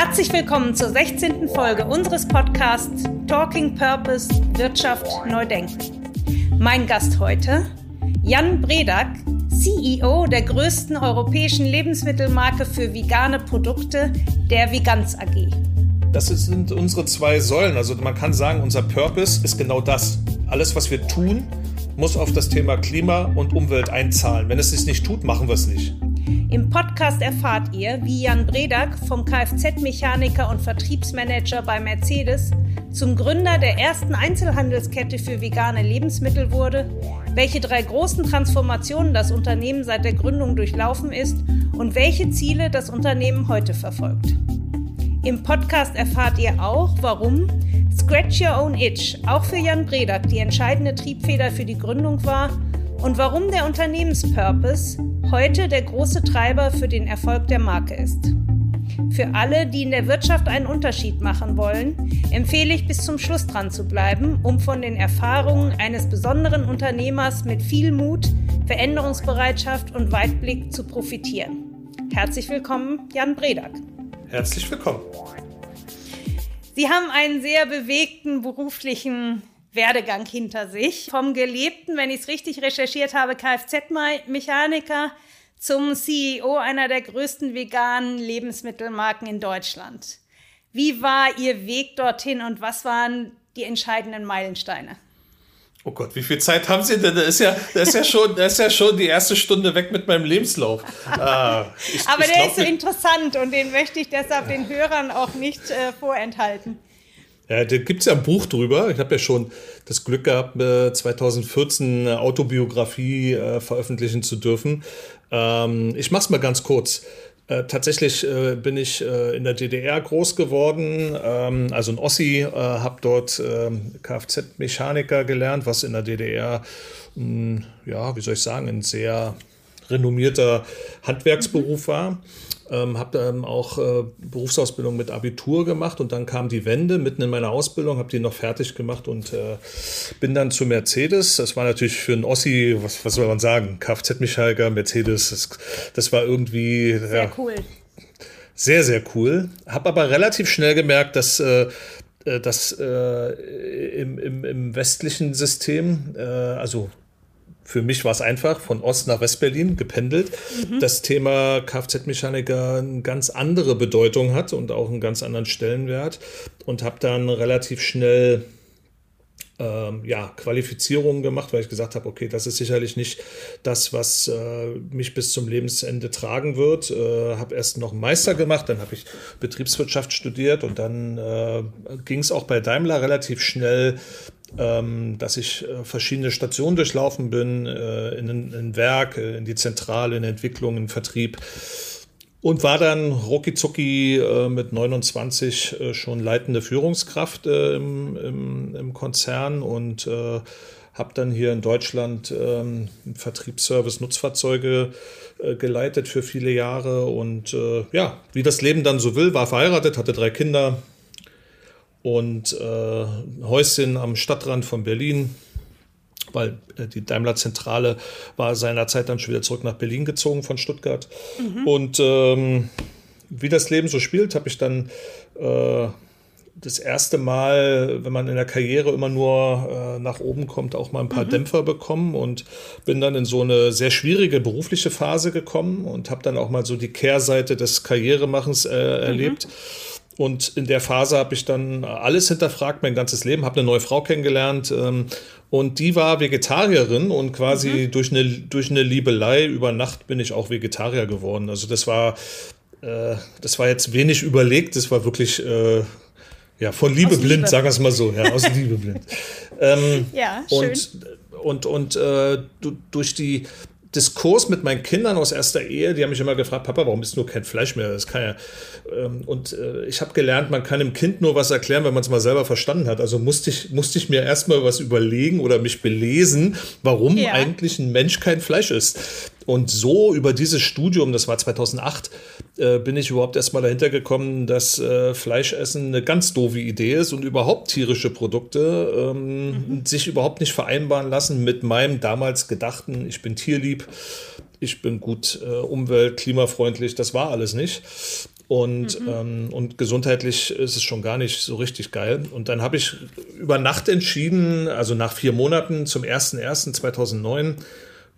Herzlich willkommen zur 16. Folge unseres Podcasts Talking Purpose Wirtschaft neu denken. Mein Gast heute, Jan Bredak, CEO der größten europäischen Lebensmittelmarke für vegane Produkte, der Veganz AG. Das sind unsere zwei Säulen. Also man kann sagen, unser Purpose ist genau das. Alles, was wir tun, muss auf das Thema Klima und Umwelt einzahlen. Wenn es sich nicht tut, machen wir es nicht. Im Podcast erfahrt ihr, wie Jan Bredak vom Kfz-Mechaniker und Vertriebsmanager bei Mercedes zum Gründer der ersten Einzelhandelskette für vegane Lebensmittel wurde, welche drei großen Transformationen das Unternehmen seit der Gründung durchlaufen ist und welche Ziele das Unternehmen heute verfolgt. Im Podcast erfahrt ihr auch, warum Scratch Your Own Itch auch für Jan Bredak die entscheidende Triebfeder für die Gründung war und warum der Unternehmenspurpose heute der große Treiber für den Erfolg der Marke ist. Für alle, die in der Wirtschaft einen Unterschied machen wollen, empfehle ich bis zum Schluss dran zu bleiben, um von den Erfahrungen eines besonderen Unternehmers mit viel Mut, Veränderungsbereitschaft und Weitblick zu profitieren. Herzlich willkommen, Jan Bredak. Herzlich willkommen. Sie haben einen sehr bewegten beruflichen Werdegang hinter sich. Vom gelebten, wenn ich es richtig recherchiert habe, Kfz-Mechaniker zum CEO einer der größten veganen Lebensmittelmarken in Deutschland. Wie war Ihr Weg dorthin und was waren die entscheidenden Meilensteine? Oh Gott, wie viel Zeit haben Sie denn? Da ist ja, da ist ja, schon, da ist ja schon die erste Stunde weg mit meinem Lebenslauf. Ah, ich, Aber ich der glaub, ist so interessant und den möchte ich deshalb den Hörern auch nicht äh, vorenthalten. Ja, da gibt es ja ein Buch drüber. Ich habe ja schon das Glück gehabt, 2014 eine Autobiografie äh, veröffentlichen zu dürfen. Ähm, ich mache es mal ganz kurz. Äh, tatsächlich äh, bin ich äh, in der DDR groß geworden, ähm, also ein Ossi, äh, habe dort ähm, Kfz-Mechaniker gelernt, was in der DDR, mh, hm, ja, wie soll ich sagen, ein sehr renommierter Handwerksberuf war. Ähm, habe dann auch äh, Berufsausbildung mit Abitur gemacht und dann kam die Wende mitten in meiner Ausbildung, habe die noch fertig gemacht und äh, bin dann zu Mercedes. Das war natürlich für einen Ossi, was, was soll man sagen, Kfz-Mechaniker, Mercedes, das, das, war irgendwie sehr ja, cool. Sehr, sehr cool. Habe aber relativ schnell gemerkt, dass äh, äh dass äh, im, im, im, westlichen System, äh, also für mich war es einfach, von Ost nach Westberlin gependelt. Mhm. Das Thema Kfz-Mechaniker eine ganz andere Bedeutung hat und auch einen ganz anderen Stellenwert. Und habe dann relativ schnell ähm, ja, Qualifizierungen gemacht, weil ich gesagt habe, okay, das ist sicherlich nicht das, was äh, mich bis zum Lebensende tragen wird. Äh, habe erst noch einen Meister gemacht, dann habe ich Betriebswirtschaft studiert und dann äh, ging es auch bei Daimler relativ schnell ähm, dass ich äh, verschiedene Stationen durchlaufen bin, äh, in ein Werk, äh, in die Zentrale, in Entwicklung, in Vertrieb. Und war dann rucki mit 29 schon leitende Führungskraft im, im, im Konzern und äh, habe dann hier in Deutschland ähm, Vertriebsservice Nutzfahrzeuge äh, geleitet für viele Jahre und äh, ja, wie das Leben dann so will, war verheiratet, hatte drei Kinder, und äh, ein Häuschen am Stadtrand von Berlin, weil äh, die Daimler-Zentrale war seinerzeit dann schon wieder zurück nach Berlin gezogen von Stuttgart. Mhm. Und ähm, wie das Leben so spielt, habe ich dann äh, das erste Mal, wenn man in der Karriere immer nur äh, nach oben kommt, auch mal ein paar mhm. Dämpfer bekommen und bin dann in so eine sehr schwierige berufliche Phase gekommen und habe dann auch mal so die Kehrseite des Karrieremachens äh, mhm. Und in der Phase habe ich dann alles hinterfragt, mein ganzes Leben, habe eine neue Frau kennengelernt ähm, und die war Vegetarierin und quasi mhm. durch, eine, durch eine Liebelei über Nacht bin ich auch Vegetarier geworden. Also das war, äh, das war jetzt wenig überlegt, das war wirklich äh, ja, von Liebe aus blind, Liebe. sagen wir es mal so, ja, aus Liebe blind. Ähm, ja, schön. Und, und, und äh, durch die Diskurs mit meinen Kindern aus erster Ehe, die haben mich immer gefragt, Papa, warum isst du kein Fleisch mehr? Das kann ja. Ähm, und äh, ich habe gelernt, man kann dem Kind nur was erklären, wenn man es mal selber verstanden hat. Also musste ich, musste ich mir erstmal was überlegen oder mich belesen, warum ja. eigentlich ein Mensch kein Fleisch isst. Und so über dieses Studium, das war 2008, äh, bin ich überhaupt erstmal dahinter gekommen, dass äh, Fleischessen eine ganz doofe Idee ist und überhaupt tierische Produkte ähm, mhm. sich überhaupt nicht vereinbaren lassen mit meinem damals gedachten, ich bin tierlieb, ich bin gut äh, umwelt-, klimafreundlich, das war alles nicht. Und, mhm. ähm, und gesundheitlich ist es schon gar nicht so richtig geil. Und dann habe ich über Nacht entschieden, also nach vier Monaten zum 01.01.2009,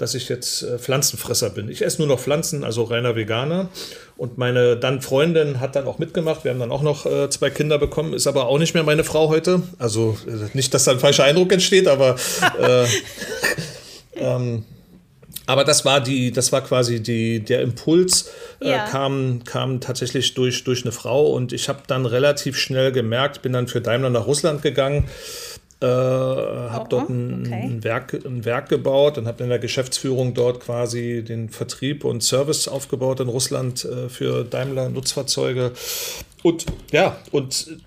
dass ich jetzt äh, Pflanzenfresser bin. Ich esse nur noch Pflanzen, also reiner Veganer. Und meine dann Freundin hat dann auch mitgemacht. Wir haben dann auch noch äh, zwei Kinder bekommen, ist aber auch nicht mehr meine Frau heute. Also äh, nicht, dass da ein falscher Eindruck entsteht, aber äh, ähm, aber das war die, das war quasi die, der Impuls äh, ja. kam, kam tatsächlich durch, durch eine Frau und ich habe dann relativ schnell gemerkt, bin dann für Daimler nach Russland gegangen, äh, habe oh, dort ein, okay. ein, Werk, ein Werk gebaut und habe in der Geschäftsführung dort quasi den Vertrieb und Service aufgebaut in Russland äh, für Daimler Nutzfahrzeuge. Und ja, und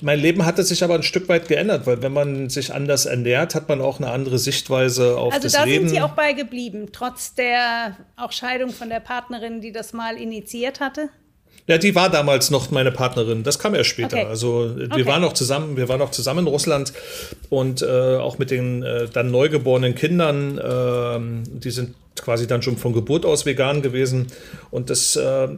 mein Leben hatte sich aber ein Stück weit geändert, weil wenn man sich anders ernährt, hat man auch eine andere Sichtweise auf also das Leben. Also da sind Sie auch bei geblieben, trotz der auch Scheidung von der Partnerin, die das mal initiiert hatte? Ja, die war damals noch meine Partnerin. Das kam erst später. Okay. Also wir okay. waren noch zusammen, wir waren noch zusammen in Russland und äh, auch mit den äh, dann neugeborenen Kindern. Äh, die sind quasi dann schon von Geburt aus vegan gewesen. Und das, äh,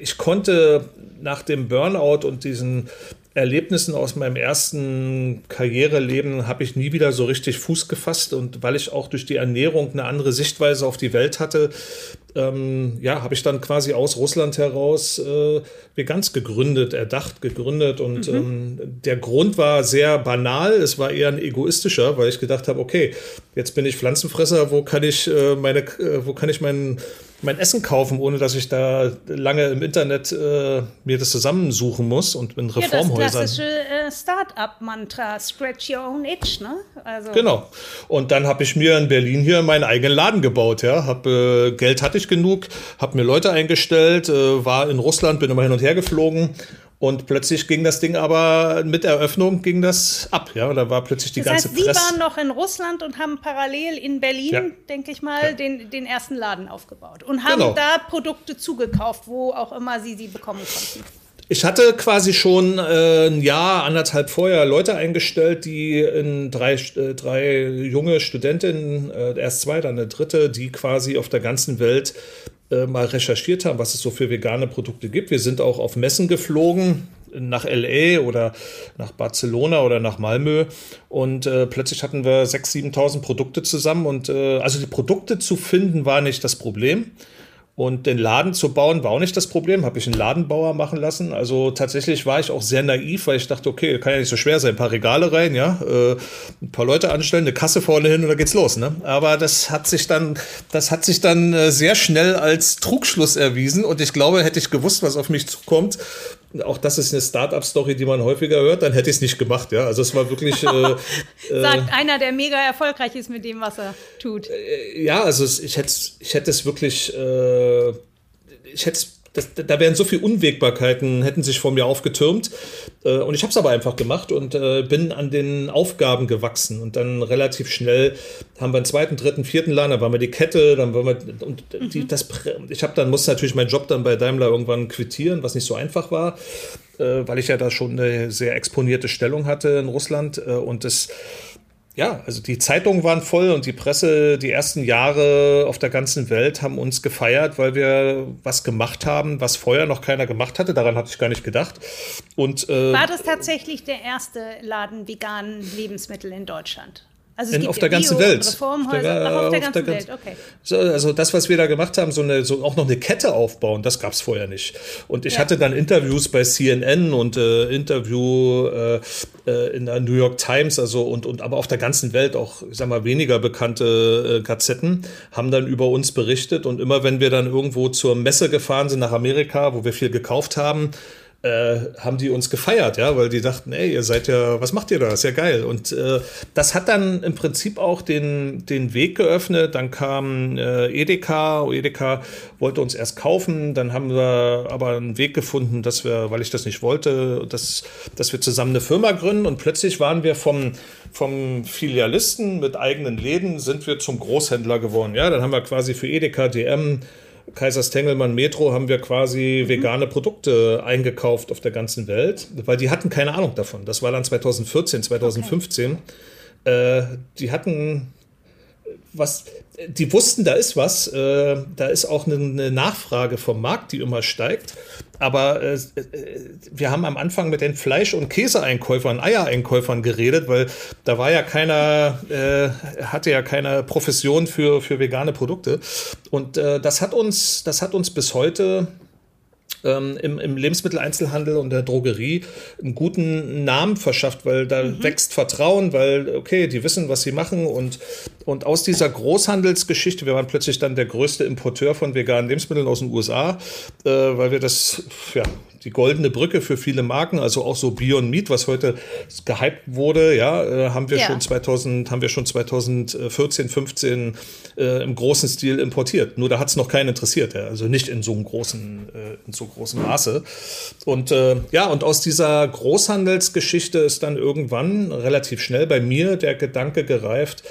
ich konnte nach dem Burnout und diesen Erlebnissen aus meinem ersten Karriereleben habe ich nie wieder so richtig Fuß gefasst und weil ich auch durch die Ernährung eine andere Sichtweise auf die Welt hatte, ähm, ja, habe ich dann quasi aus Russland heraus äh, Vegans gegründet, erdacht, gegründet und mhm. ähm, der Grund war sehr banal, es war eher ein egoistischer, weil ich gedacht habe, okay, jetzt bin ich Pflanzenfresser, wo kann ich äh, meine, äh, wo kann ich meinen mein Essen kaufen, ohne dass ich da lange im Internet äh, mir das zusammensuchen muss und in Reformhäusern. Ja, das klassische äh, Start-up-Mantra, scratch your own itch, ne? Also. Genau. Und dann habe ich mir in Berlin hier meinen eigenen Laden gebaut, ja. Hab, äh, Geld hatte ich genug, habe mir Leute eingestellt, äh, war in Russland, bin immer hin und her geflogen und plötzlich ging das Ding aber mit Eröffnung ging das ab. Ja, da war plötzlich die das ganze heißt, Presse. Sie waren noch in Russland und haben parallel in Berlin, ja. denke ich mal, ja. den, den ersten Laden aufgebaut und haben genau. da Produkte zugekauft, wo auch immer Sie sie bekommen konnten. Ich hatte quasi schon äh, ein Jahr, anderthalb vorher Leute eingestellt, die in drei, äh, drei junge Studentinnen, äh, erst zwei, dann eine dritte, die quasi auf der ganzen Welt äh, mal recherchiert haben, was es so für vegane Produkte gibt. Wir sind auch auf Messen geflogen nach LA oder nach Barcelona oder nach Malmö und äh, plötzlich hatten wir 6.000, 7.000 Produkte zusammen und äh, also die Produkte zu finden war nicht das Problem. Und den Laden zu bauen war auch nicht das Problem, habe ich einen Ladenbauer machen lassen. Also tatsächlich war ich auch sehr naiv, weil ich dachte, okay, kann ja nicht so schwer sein, ein paar Regale rein, ja, äh, ein paar Leute anstellen, eine Kasse vorne hin und dann geht's los. Ne? Aber das hat sich dann, das hat sich dann äh, sehr schnell als Trugschluss erwiesen. Und ich glaube, hätte ich gewusst, was auf mich zukommt, auch das ist eine Startup-Story, die man häufiger hört, dann hätte ich es nicht gemacht. Ja, also es war wirklich. Äh, Sagt äh, einer, der mega erfolgreich ist mit dem, was er tut. Äh, ja, also ich hätte, ich hätte es wirklich, äh, ich hätte das, da wären so viele Unwägbarkeiten, hätten sich vor mir aufgetürmt. Äh, und ich habe es aber einfach gemacht und äh, bin an den Aufgaben gewachsen. Und dann relativ schnell haben wir einen zweiten, dritten, vierten Laden, dann waren wir die Kette, dann waren wir, und die, mhm. das, ich habe dann, musste natürlich meinen Job dann bei Daimler irgendwann quittieren, was nicht so einfach war äh, weil ich ja da schon eine sehr exponierte Stellung hatte in Russland und das ja, also die Zeitungen waren voll und die Presse die ersten Jahre auf der ganzen Welt haben uns gefeiert, weil wir was gemacht haben, was vorher noch keiner gemacht hatte. Daran hatte ich gar nicht gedacht. Und, äh, War das tatsächlich der erste Laden veganen Lebensmittel in Deutschland? Also in, auf der ganzen Bio Welt. Reformhäuser, Ach, auf der ganzen Welt, okay. So, also das, was wir da gemacht haben, so, eine, so auch noch eine Kette aufbauen, das gab es vorher nicht. Und ich ja. hatte dann Interviews bei CNN und äh, Interview äh, äh, in der New York Times, also und, und aber auf der ganzen Welt auch, ich sag mal, weniger bekannte äh, Gazetten haben dann über uns berichtet. Und immer wenn wir dann irgendwo zur Messe gefahren sind nach Amerika, wo wir viel gekauft haben, äh, haben die uns gefeiert, ja, weil die dachten, ey, ihr seid ja, was macht ihr da? Ist ja geil. Und äh, das hat dann im Prinzip auch den, den Weg geöffnet. Dann kam äh, Edeka, Edeka wollte uns erst kaufen, dann haben wir aber einen Weg gefunden, dass wir, weil ich das nicht wollte, dass, dass wir zusammen eine Firma gründen und plötzlich waren wir vom, vom Filialisten mit eigenen Läden, sind wir zum Großhändler geworden. Ja, dann haben wir quasi für Edeka, DM, Kaisers Tengelmann Metro haben wir quasi mhm. vegane Produkte eingekauft auf der ganzen Welt, weil die hatten keine Ahnung davon. Das war dann 2014, 2015. Okay. Äh, die hatten was, die wussten, da ist was, äh, da ist auch eine, eine, Nachfrage vom Markt, die immer steigt. Aber äh, äh, wir haben am Anfang mit den Fleisch- und Käseeinkäufern, Eiereinkäufern geredet, weil da war ja keiner, äh, hatte ja keine Profession für, für vegane Produkte. Und äh, das hat uns, das hat uns bis heute ähm, im, im Lebensmitteleinzelhandel und der Drogerie einen guten Namen verschafft, weil da mhm. wächst Vertrauen, weil, okay, die wissen, was sie machen und, und aus dieser Großhandelsgeschichte, wir waren plötzlich dann der größte Importeur von veganen Lebensmitteln aus den USA, äh, weil wir das, ja, die goldene Brücke für viele Marken, also auch so Beyond Meat, was heute gehypt wurde, ja, äh, haben wir ja. schon 2000, haben wir schon 2014, 15 äh, im großen Stil importiert. Nur da hat es noch keinen interessiert, ja? also nicht in so einem großen, äh, in so großem Maße. Und äh, ja, und aus dieser Großhandelsgeschichte ist dann irgendwann relativ schnell bei mir der Gedanke gereift,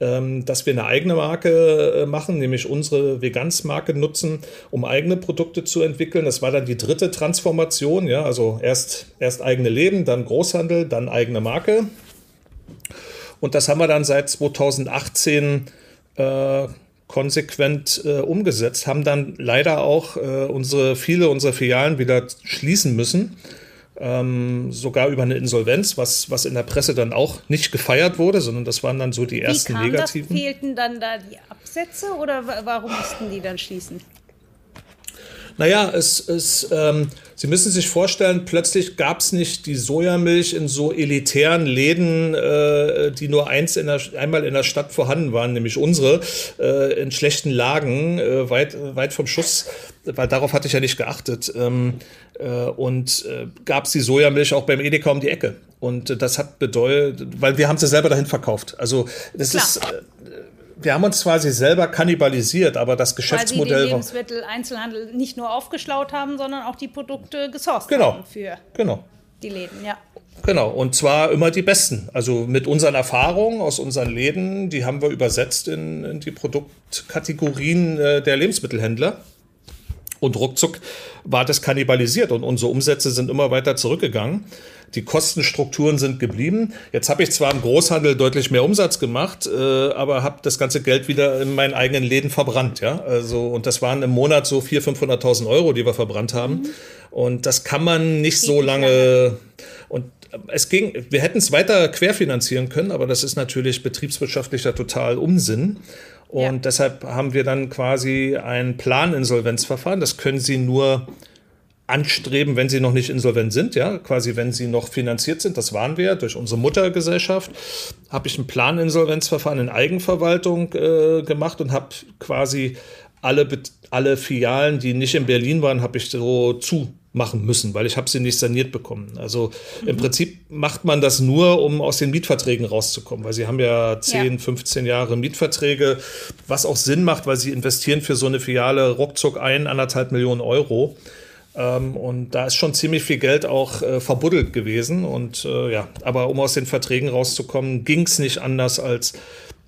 dass wir eine eigene Marke äh, machen, nämlich unsere Vegansmarke nutzen, um eigene Produkte zu entwickeln. Das war dann die dritte Transformation, ja, also erst, erst eigene Leben, dann Großhandel, dann eigene Marke. Und das haben wir dann seit 2018 äh, konsequent äh, umgesetzt, haben dann leider auch äh, unsere, viele unserer Filialen wieder schließen müssen ähm, sogar über eine Insolvenz, was, was in der Presse dann auch nicht gefeiert wurde, sondern das waren dann so die ersten Wie kam negativen. Das? Fehlten dann da die Absätze oder warum mussten die dann schließen? Naja, es, es, ähm, Sie müssen sich vorstellen, plötzlich gab es nicht die Sojamilch in so elitären Läden, äh, die nur eins in der, einmal in der Stadt vorhanden waren, nämlich unsere, äh, in schlechten Lagen, äh, weit, weit vom Schuss, weil darauf hatte ich ja nicht geachtet. Ähm, äh, und äh, gab es die Sojamilch auch beim Edeka um die Ecke. Und das hat bedeutet, weil wir haben sie selber dahin verkauft. Also das Klar. ist äh, wir haben uns quasi selber kannibalisiert, aber das Geschäftsmodell. Weil sie den Lebensmitteleinzelhandel nicht nur aufgeschlaut haben, sondern auch die Produkte gesourced genau, haben für genau. die Läden, ja. Genau, und zwar immer die besten. Also mit unseren Erfahrungen aus unseren Läden, die haben wir übersetzt in, in die Produktkategorien äh, der Lebensmittelhändler. Und ruckzuck war das kannibalisiert und unsere Umsätze sind immer weiter zurückgegangen. Die Kostenstrukturen sind geblieben. Jetzt habe ich zwar im Großhandel deutlich mehr Umsatz gemacht, äh, aber habe das ganze Geld wieder in meinen eigenen Läden verbrannt. Ja? Also, und das waren im Monat so 400.000, 500.000 Euro, die wir verbrannt haben. Mhm. Und das kann man nicht so lange. Und es ging, wir hätten es weiter querfinanzieren können, aber das ist natürlich betriebswirtschaftlicher total Unsinn. Und ja. deshalb haben wir dann quasi ein Planinsolvenzverfahren. Das können Sie nur anstreben, wenn sie noch nicht insolvent sind, ja, quasi wenn sie noch finanziert sind, das waren wir durch unsere Muttergesellschaft, habe ich ein Planinsolvenzverfahren in Eigenverwaltung äh, gemacht und habe quasi alle, alle Filialen, die nicht in Berlin waren, habe ich so zumachen müssen, weil ich habe sie nicht saniert bekommen. Also mhm. im Prinzip macht man das nur, um aus den Mietverträgen rauszukommen, weil sie haben ja 10, ja. 15 Jahre Mietverträge, was auch Sinn macht, weil sie investieren für so eine Filiale ruckzuck ein, anderthalb Millionen Euro. Ähm, und da ist schon ziemlich viel Geld auch äh, verbuddelt gewesen. Und äh, ja, aber um aus den Verträgen rauszukommen, ging es nicht anders als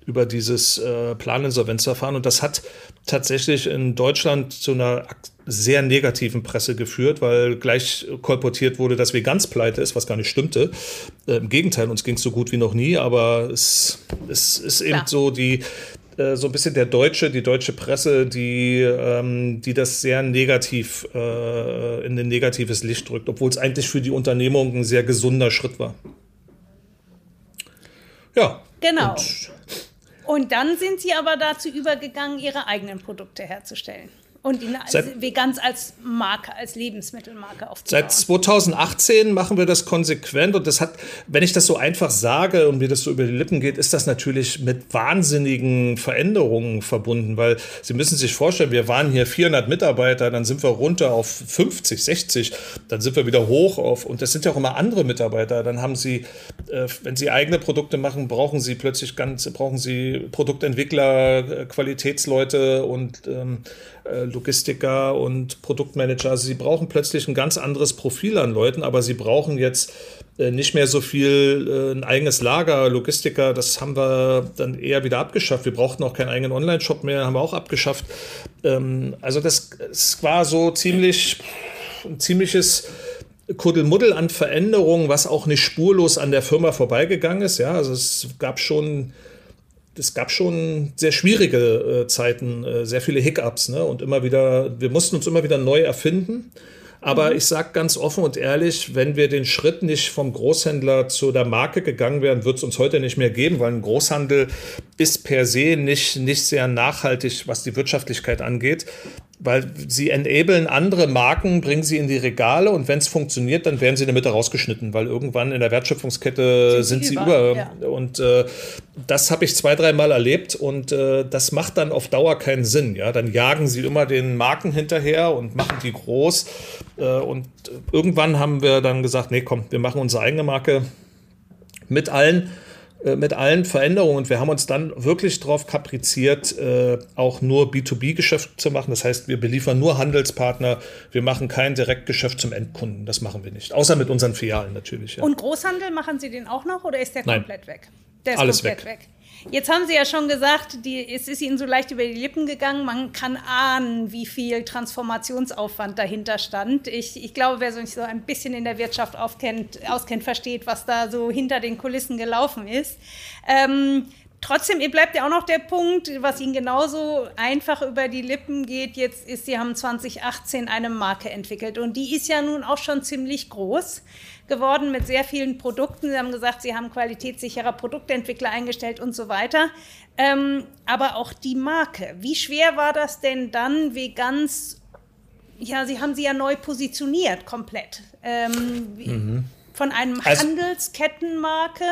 über dieses äh, Planinsolvenzverfahren. Und das hat tatsächlich in Deutschland zu einer sehr negativen Presse geführt, weil gleich kolportiert wurde, dass wir ganz pleite ist, was gar nicht stimmte. Äh, Im Gegenteil, uns ging es so gut wie noch nie, aber es, es ist eben Klar. so die, äh, so ein bisschen der deutsche, die deutsche Presse, die, ähm, die das sehr negativ äh, in ein negatives Licht drückt, obwohl es eigentlich für die Unternehmung ein sehr gesunder Schritt war. Ja. Genau. Und, und dann sind sie aber dazu übergegangen, ihre eigenen Produkte herzustellen. Und ihn seit, Veganz als Marke, als Lebensmittelmarke aufzubauen. Seit 2018 machen wir das konsequent und das hat, wenn ich das so einfach sage und mir das so über die Lippen geht, ist das natürlich mit wahnsinnigen Veränderungen verbunden, weil Sie müssen sich vorstellen, wir waren hier 400 Mitarbeiter, dann sind wir runter auf 50, 60, dann sind wir wieder hoch auf, und das sind ja auch immer andere Mitarbeiter, dann haben Sie, äh, wenn Sie eigene Produkte machen, brauchen Sie plötzlich ganz, brauchen Sie Produktentwickler, äh, Qualitätsleute und ähm, äh, Logistiker und Produktmanager. Also sie brauchen plötzlich ein ganz anderes Profil an Leuten, aber sie brauchen jetzt äh, nicht mehr so viel äh, ein eigenes Lager, Logistiker, das haben wir dann eher wieder abgeschafft. Wir brauchten auch keinen eigenen Online-Shop mehr, haben wir auch abgeschafft. Ähm, also das, das war so ziemlich ein ziemliches Kuddelmuddel an Veränderungen, was auch nicht spurlos an der Firma vorbeigegangen ist. Ja, also es gab schon es gab schon sehr schwierige äh, Zeiten, äh, sehr viele Hiccups, ne? Und immer wieder, wir mussten uns immer wieder neu erfinden. Aber mhm. ich sage ganz offen und ehrlich, wenn wir den Schritt nicht vom Großhändler zu der Marke gegangen wären, wird es uns heute nicht mehr geben, weil ein Großhandel ist per se nicht, nicht sehr nachhaltig, was die Wirtschaftlichkeit angeht weil sie enablen andere Marken, bringen sie in die Regale und wenn es funktioniert, dann werden sie in der Mitte rausgeschnitten, weil irgendwann in der Wertschöpfungskette sind, sind sie über. Ja. Und äh, das habe ich zwei, dreimal erlebt und äh, das macht dann auf Dauer keinen Sinn. Ja, dann jagen sie immer den Marken hinterher und machen die groß. Äh, und irgendwann haben wir dann gesagt, nee, komm, wir machen unsere eigene Marke mit allen mit allen Veränderungen. Und wir haben uns dann wirklich darauf kapriziert, äh, auch nur B2B-Geschäft zu machen. Das heißt, wir beliefern nur Handelspartner. Wir machen kein Direktgeschäft zum Endkunden. Das machen wir nicht. Außer mit unseren Filialen natürlich. Ja. Und Großhandel machen Sie den auch noch oder ist der komplett Nein. weg? Der ist Alles komplett weg. weg. Jetzt haben Sie ja schon gesagt, die, es ist Ihnen so leicht über die Lippen gegangen. Man kann ahnen, wie viel Transformationsaufwand dahinter stand. Ich, ich glaube, wer sich so ein bisschen in der Wirtschaft aufkennt, auskennt, versteht, was da so hinter den Kulissen gelaufen ist. Ähm, Trotzdem, bleibt ja auch noch der Punkt, was Ihnen genauso einfach über die Lippen geht. Jetzt ist, Sie haben 2018 eine Marke entwickelt und die ist ja nun auch schon ziemlich groß geworden mit sehr vielen Produkten. Sie haben gesagt, Sie haben qualitätssicherer Produktentwickler eingestellt und so weiter. Ähm, aber auch die Marke. Wie schwer war das denn dann, wie ganz, ja, Sie haben sie ja neu positioniert komplett. Ähm, mhm. Von einem also, Handelskettenmarke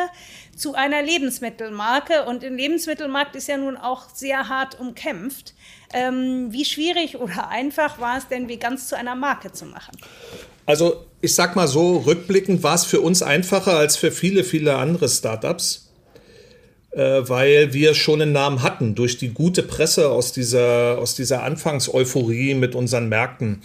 zu einer Lebensmittelmarke. Und im Lebensmittelmarkt ist ja nun auch sehr hart umkämpft. Ähm, wie schwierig oder einfach war es denn, wie ganz zu einer Marke zu machen? Also ich sag mal so, rückblickend war es für uns einfacher als für viele, viele andere Startups, äh, weil wir schon einen Namen hatten durch die gute Presse aus dieser, aus dieser Anfangseuphorie mit unseren Märkten.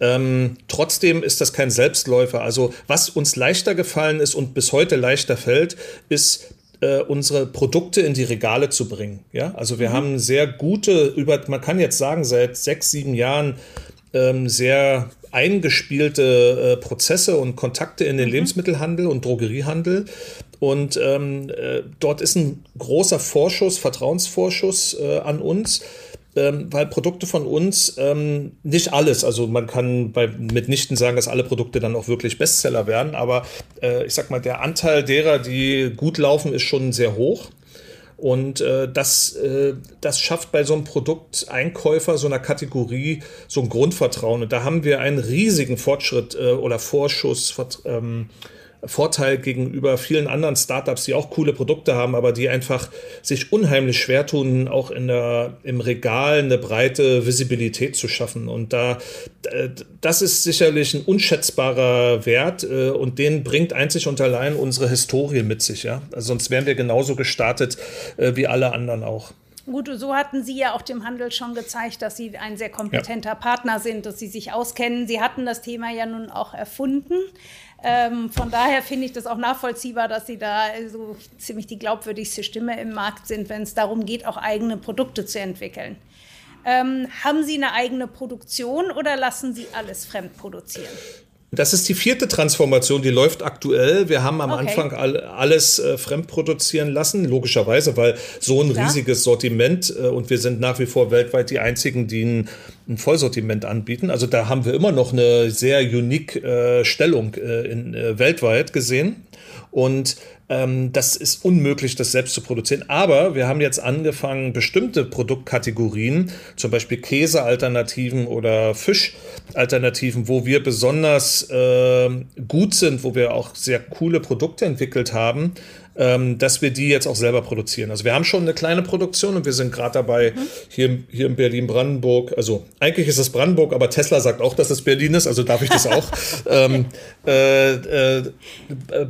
Ähm, trotzdem ist das kein Selbstläufer. Also was uns leichter gefallen ist und bis heute leichter fällt, ist äh, unsere Produkte in die Regale zu bringen. Ja, also wir mhm. haben sehr gute, über, man kann jetzt sagen, seit sechs, sieben Jahren ähm, sehr eingespielte äh, Prozesse und Kontakte in den mhm. Lebensmittelhandel und Drogeriehandel. Und ähm, äh, dort ist ein großer Vorschuss, Vertrauensvorschuss äh, an uns. Ähm, weil Produkte von uns ähm, nicht alles, also man kann bei mitnichten sagen, dass alle Produkte dann auch wirklich Bestseller werden, aber äh, ich sag mal, der Anteil derer, die gut laufen, ist schon sehr hoch. Und äh, das, äh, das schafft bei so einem Produkteinkäufer, so einer Kategorie, so ein Grundvertrauen. Und da haben wir einen riesigen Fortschritt äh, oder Vorschuss ähm, Vorteil gegenüber vielen anderen Startups, die auch coole Produkte haben, aber die einfach sich unheimlich schwer tun, auch in der, im Regal eine breite Visibilität zu schaffen. Und da, das ist sicherlich ein unschätzbarer Wert äh, und den bringt einzig und allein unsere Historie mit sich. Ja? Also sonst wären wir genauso gestartet äh, wie alle anderen auch. Gut, so hatten Sie ja auch dem Handel schon gezeigt, dass Sie ein sehr kompetenter ja. Partner sind, dass Sie sich auskennen. Sie hatten das Thema ja nun auch erfunden. Ähm, von daher finde ich das auch nachvollziehbar, dass Sie da so ziemlich die glaubwürdigste Stimme im Markt sind, wenn es darum geht, auch eigene Produkte zu entwickeln. Ähm, haben Sie eine eigene Produktion oder lassen Sie alles fremd produzieren? Das ist die vierte Transformation, die läuft aktuell. Wir haben am okay. Anfang all, alles äh, fremdproduzieren lassen, logischerweise, weil so ein Klar. riesiges Sortiment äh, und wir sind nach wie vor weltweit die einzigen, die ein, ein Vollsortiment anbieten. Also da haben wir immer noch eine sehr unique äh, Stellung äh, in, äh, weltweit gesehen. Und ähm, das ist unmöglich, das selbst zu produzieren. Aber wir haben jetzt angefangen, bestimmte Produktkategorien, zum Beispiel Käsealternativen oder Fischalternativen, wo wir besonders äh, gut sind, wo wir auch sehr coole Produkte entwickelt haben, ähm, dass wir die jetzt auch selber produzieren. Also wir haben schon eine kleine Produktion und wir sind gerade dabei, mhm. hier, hier in Berlin-Brandenburg, also eigentlich ist es Brandenburg, aber Tesla sagt auch, dass es Berlin ist, also darf ich das auch. ähm, äh, äh,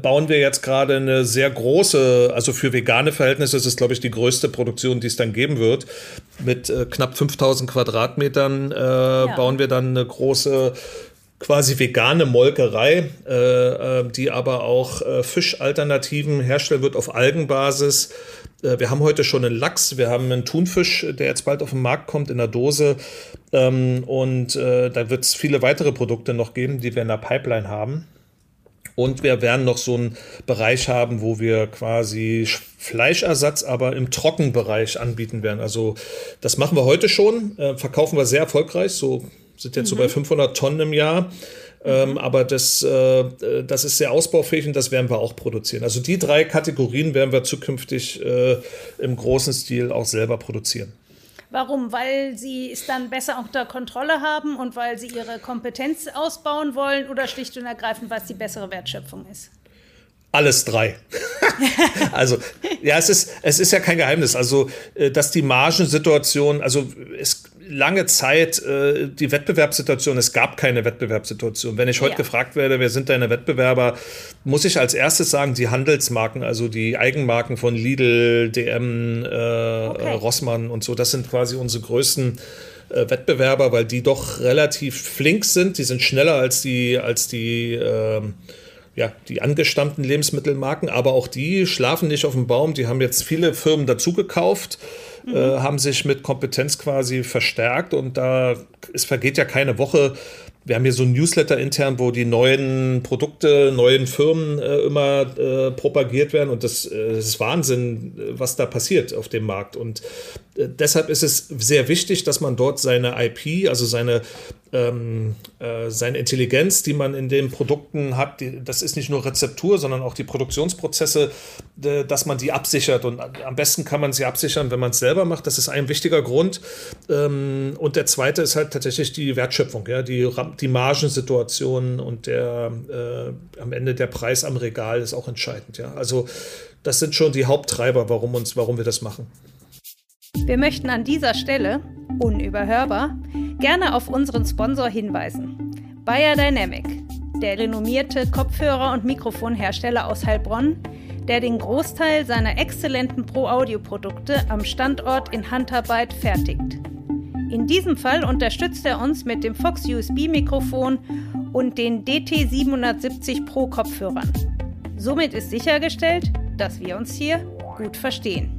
bauen wir jetzt gerade eine sehr große, also für vegane Verhältnisse ist es, glaube ich, die größte Produktion, die es dann geben wird. Mit äh, knapp 5000 Quadratmetern äh, ja. bauen wir dann eine große quasi vegane Molkerei, äh, äh, die aber auch äh, Fischalternativen herstellen wird auf Algenbasis. Äh, wir haben heute schon einen Lachs, wir haben einen Thunfisch, der jetzt bald auf den Markt kommt in der Dose. Ähm, und äh, da wird es viele weitere Produkte noch geben, die wir in der Pipeline haben. Und wir werden noch so einen Bereich haben, wo wir quasi Fleischersatz aber im Trockenbereich anbieten werden. Also das machen wir heute schon, verkaufen wir sehr erfolgreich, so sind jetzt mhm. so bei 500 Tonnen im Jahr. Ähm, aber das, äh, das ist sehr ausbaufähig und das werden wir auch produzieren. Also die drei Kategorien werden wir zukünftig äh, im großen Stil auch selber produzieren. Warum? Weil sie es dann besser unter Kontrolle haben und weil sie ihre Kompetenz ausbauen wollen oder schlicht und ergreifend, es die bessere Wertschöpfung ist? Alles drei. also, ja, es ist, es ist ja kein Geheimnis. Also, äh, dass die Margensituation, also es lange Zeit äh, die Wettbewerbssituation, es gab keine Wettbewerbssituation. Wenn ich heute ja. gefragt werde, wer sind deine Wettbewerber, muss ich als erstes sagen, die Handelsmarken, also die Eigenmarken von Lidl, DM, äh, okay. Rossmann und so, das sind quasi unsere größten äh, Wettbewerber, weil die doch relativ flink sind, die sind schneller als die, als die ähm, ja, die angestammten Lebensmittelmarken, aber auch die schlafen nicht auf dem Baum. Die haben jetzt viele Firmen dazugekauft äh, haben sich mit Kompetenz quasi verstärkt und da es vergeht ja keine Woche. Wir haben hier so ein Newsletter intern, wo die neuen Produkte, neuen Firmen äh, immer äh, propagiert werden und das, äh, das, ist Wahnsinn, was da passiert auf dem Markt. Und äh, deshalb ist es sehr wichtig, dass man dort seine IP, also seine ähm, äh, seine Intelligenz, die man in den Produkten hat, die, das ist nicht nur Rezeptur, sondern auch die Produktionsprozesse, de, dass man die absichert. Und am besten kann man sie absichern, wenn man es selber macht. Das ist ein wichtiger Grund. Ähm, und der zweite ist halt tatsächlich die Wertschöpfung, ja, die, die Margensituation und der äh, am Ende der Preis am Regal ist auch entscheidend. Ja. Also das sind schon die Haupttreiber, warum, uns, warum wir das machen. Wir möchten an dieser Stelle, unüberhörbar, gerne auf unseren Sponsor hinweisen. Bayer Dynamic, der renommierte Kopfhörer- und Mikrofonhersteller aus Heilbronn, der den Großteil seiner exzellenten Pro-Audio-Produkte am Standort in Handarbeit fertigt. In diesem Fall unterstützt er uns mit dem Fox USB-Mikrofon und den DT770 Pro Kopfhörern. Somit ist sichergestellt, dass wir uns hier gut verstehen.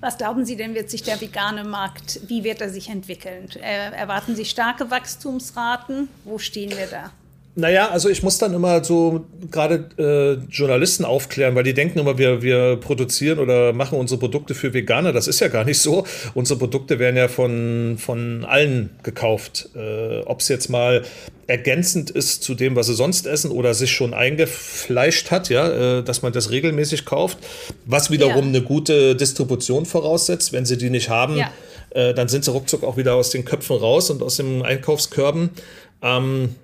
Was glauben Sie denn, wird sich der vegane Markt, wie wird er sich entwickeln? Äh, erwarten Sie starke Wachstumsraten? Wo stehen wir da? Naja, also ich muss dann immer so gerade äh, Journalisten aufklären, weil die denken immer, wir, wir produzieren oder machen unsere Produkte für Veganer. Das ist ja gar nicht so. Unsere Produkte werden ja von, von allen gekauft. Äh, Ob es jetzt mal ergänzend ist zu dem, was sie sonst essen oder sich schon eingefleischt hat, ja, äh, dass man das regelmäßig kauft, was wiederum ja. eine gute Distribution voraussetzt. Wenn sie die nicht haben, ja. äh, dann sind sie ruckzuck auch wieder aus den Köpfen raus und aus den Einkaufskörben. Ähm,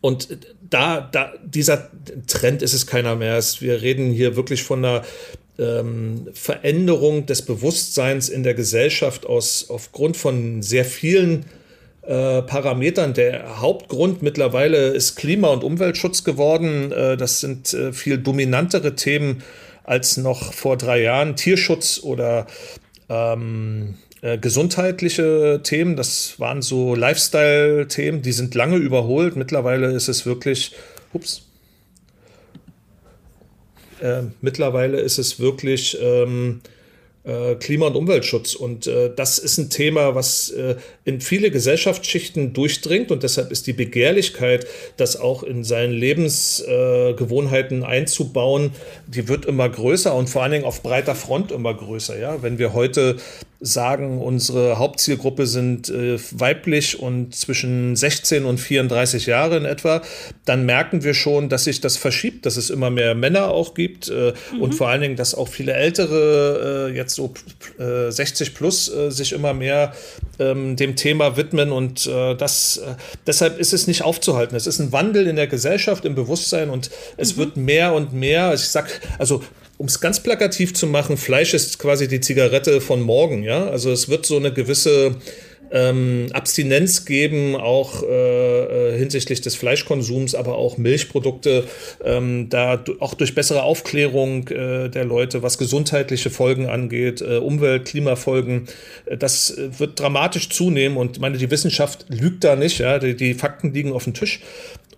und da, da, dieser Trend ist es keiner mehr. Wir reden hier wirklich von einer ähm, Veränderung des Bewusstseins in der Gesellschaft aus, aufgrund von sehr vielen äh, Parametern. Der Hauptgrund mittlerweile ist Klima- und Umweltschutz geworden. Äh, das sind äh, viel dominantere Themen als noch vor drei Jahren. Tierschutz oder ähm, äh, gesundheitliche Themen, das waren so Lifestyle-Themen, die sind lange überholt. Mittlerweile ist es wirklich, ups, äh, mittlerweile ist es wirklich ähm, äh, Klima- und Umweltschutz. Und äh, das ist ein Thema, was äh, in viele Gesellschaftsschichten durchdringt und deshalb ist die Begehrlichkeit, das auch in seinen Lebensgewohnheiten einzubauen, die wird immer größer und vor allen Dingen auf breiter Front immer größer. Ja? Wenn wir heute sagen, unsere Hauptzielgruppe sind äh, weiblich und zwischen 16 und 34 Jahre in etwa, dann merken wir schon, dass sich das verschiebt, dass es immer mehr Männer auch gibt äh, mhm. und vor allen Dingen, dass auch viele Ältere, äh, jetzt so 60 äh, plus, äh, sich immer mehr ähm, dem Thema widmen und äh, das, deshalb ist es nicht aufzuhalten. Es ist ein Wandel in der Gesellschaft, im Bewusstsein und es mhm. wird mehr und mehr, ich sag, also um es ganz plakativ zu machen, Fleisch ist quasi die Zigarette von morgen, ja. Also es wird so eine gewisse ähm, Abstinenz geben, auch äh, äh, hinsichtlich des Fleischkonsums, aber auch Milchprodukte, ähm, da auch durch bessere Aufklärung äh, der Leute, was gesundheitliche Folgen angeht, äh, Umwelt, Klimafolgen, äh, das äh, wird dramatisch zunehmen und meine, die Wissenschaft lügt da nicht, ja, die, die Fakten liegen auf dem Tisch.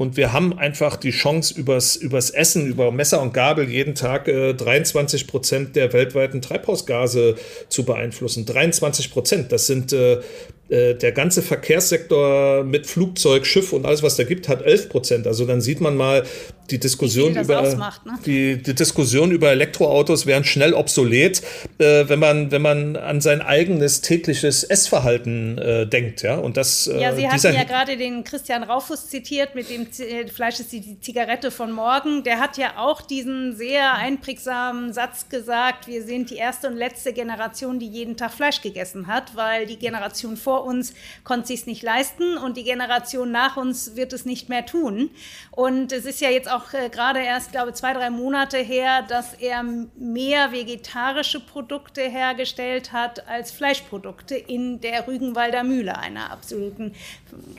Und wir haben einfach die Chance, übers, übers Essen, über Messer und Gabel jeden Tag äh, 23 Prozent der weltweiten Treibhausgase zu beeinflussen. 23 Prozent, das sind äh, der ganze Verkehrssektor mit Flugzeug, Schiff und alles, was da gibt, hat 11 Prozent. Also dann sieht man mal, die Diskussion über ausmacht, ne? die, die, Diskussion über Elektroautos wären schnell obsolet, äh, wenn man wenn man an sein eigenes tägliches Essverhalten äh, denkt, ja. Und das äh, ja, Sie hatten ja gerade den Christian Raufus zitiert mit dem Z äh, Fleisch ist die Zigarette von morgen. Der hat ja auch diesen sehr einprägsamen Satz gesagt: Wir sind die erste und letzte Generation, die jeden Tag Fleisch gegessen hat, weil die Generation vor uns konnte sich nicht leisten und die Generation nach uns wird es nicht mehr tun. Und es ist ja jetzt auch äh, gerade erst, glaube ich, zwei, drei Monate her, dass er mehr vegetarische Produkte hergestellt hat als Fleischprodukte in der Rügenwalder Mühle, einer absoluten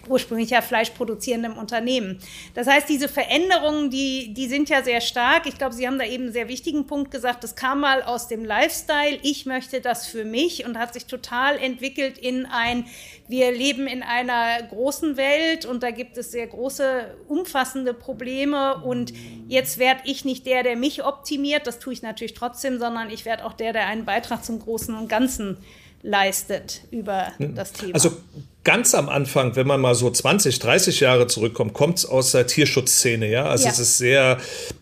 ursprünglich ja fleischproduzierenden Unternehmen. Das heißt, diese Veränderungen, die, die sind ja sehr stark. Ich glaube, Sie haben da eben einen sehr wichtigen Punkt gesagt. Das kam mal aus dem Lifestyle. Ich möchte das für mich und hat sich total entwickelt in ein, wir leben in einer großen Welt und da gibt es sehr große, umfassende Probleme und jetzt werde ich nicht der, der mich optimiert, das tue ich natürlich trotzdem, sondern ich werde auch der, der einen Beitrag zum Großen und Ganzen leistet über hm. das Thema. Also ganz am Anfang, wenn man mal so 20, 30 Jahre zurückkommt, kommt es aus der Tierschutzszene, ja. Also ja. es ist sehr,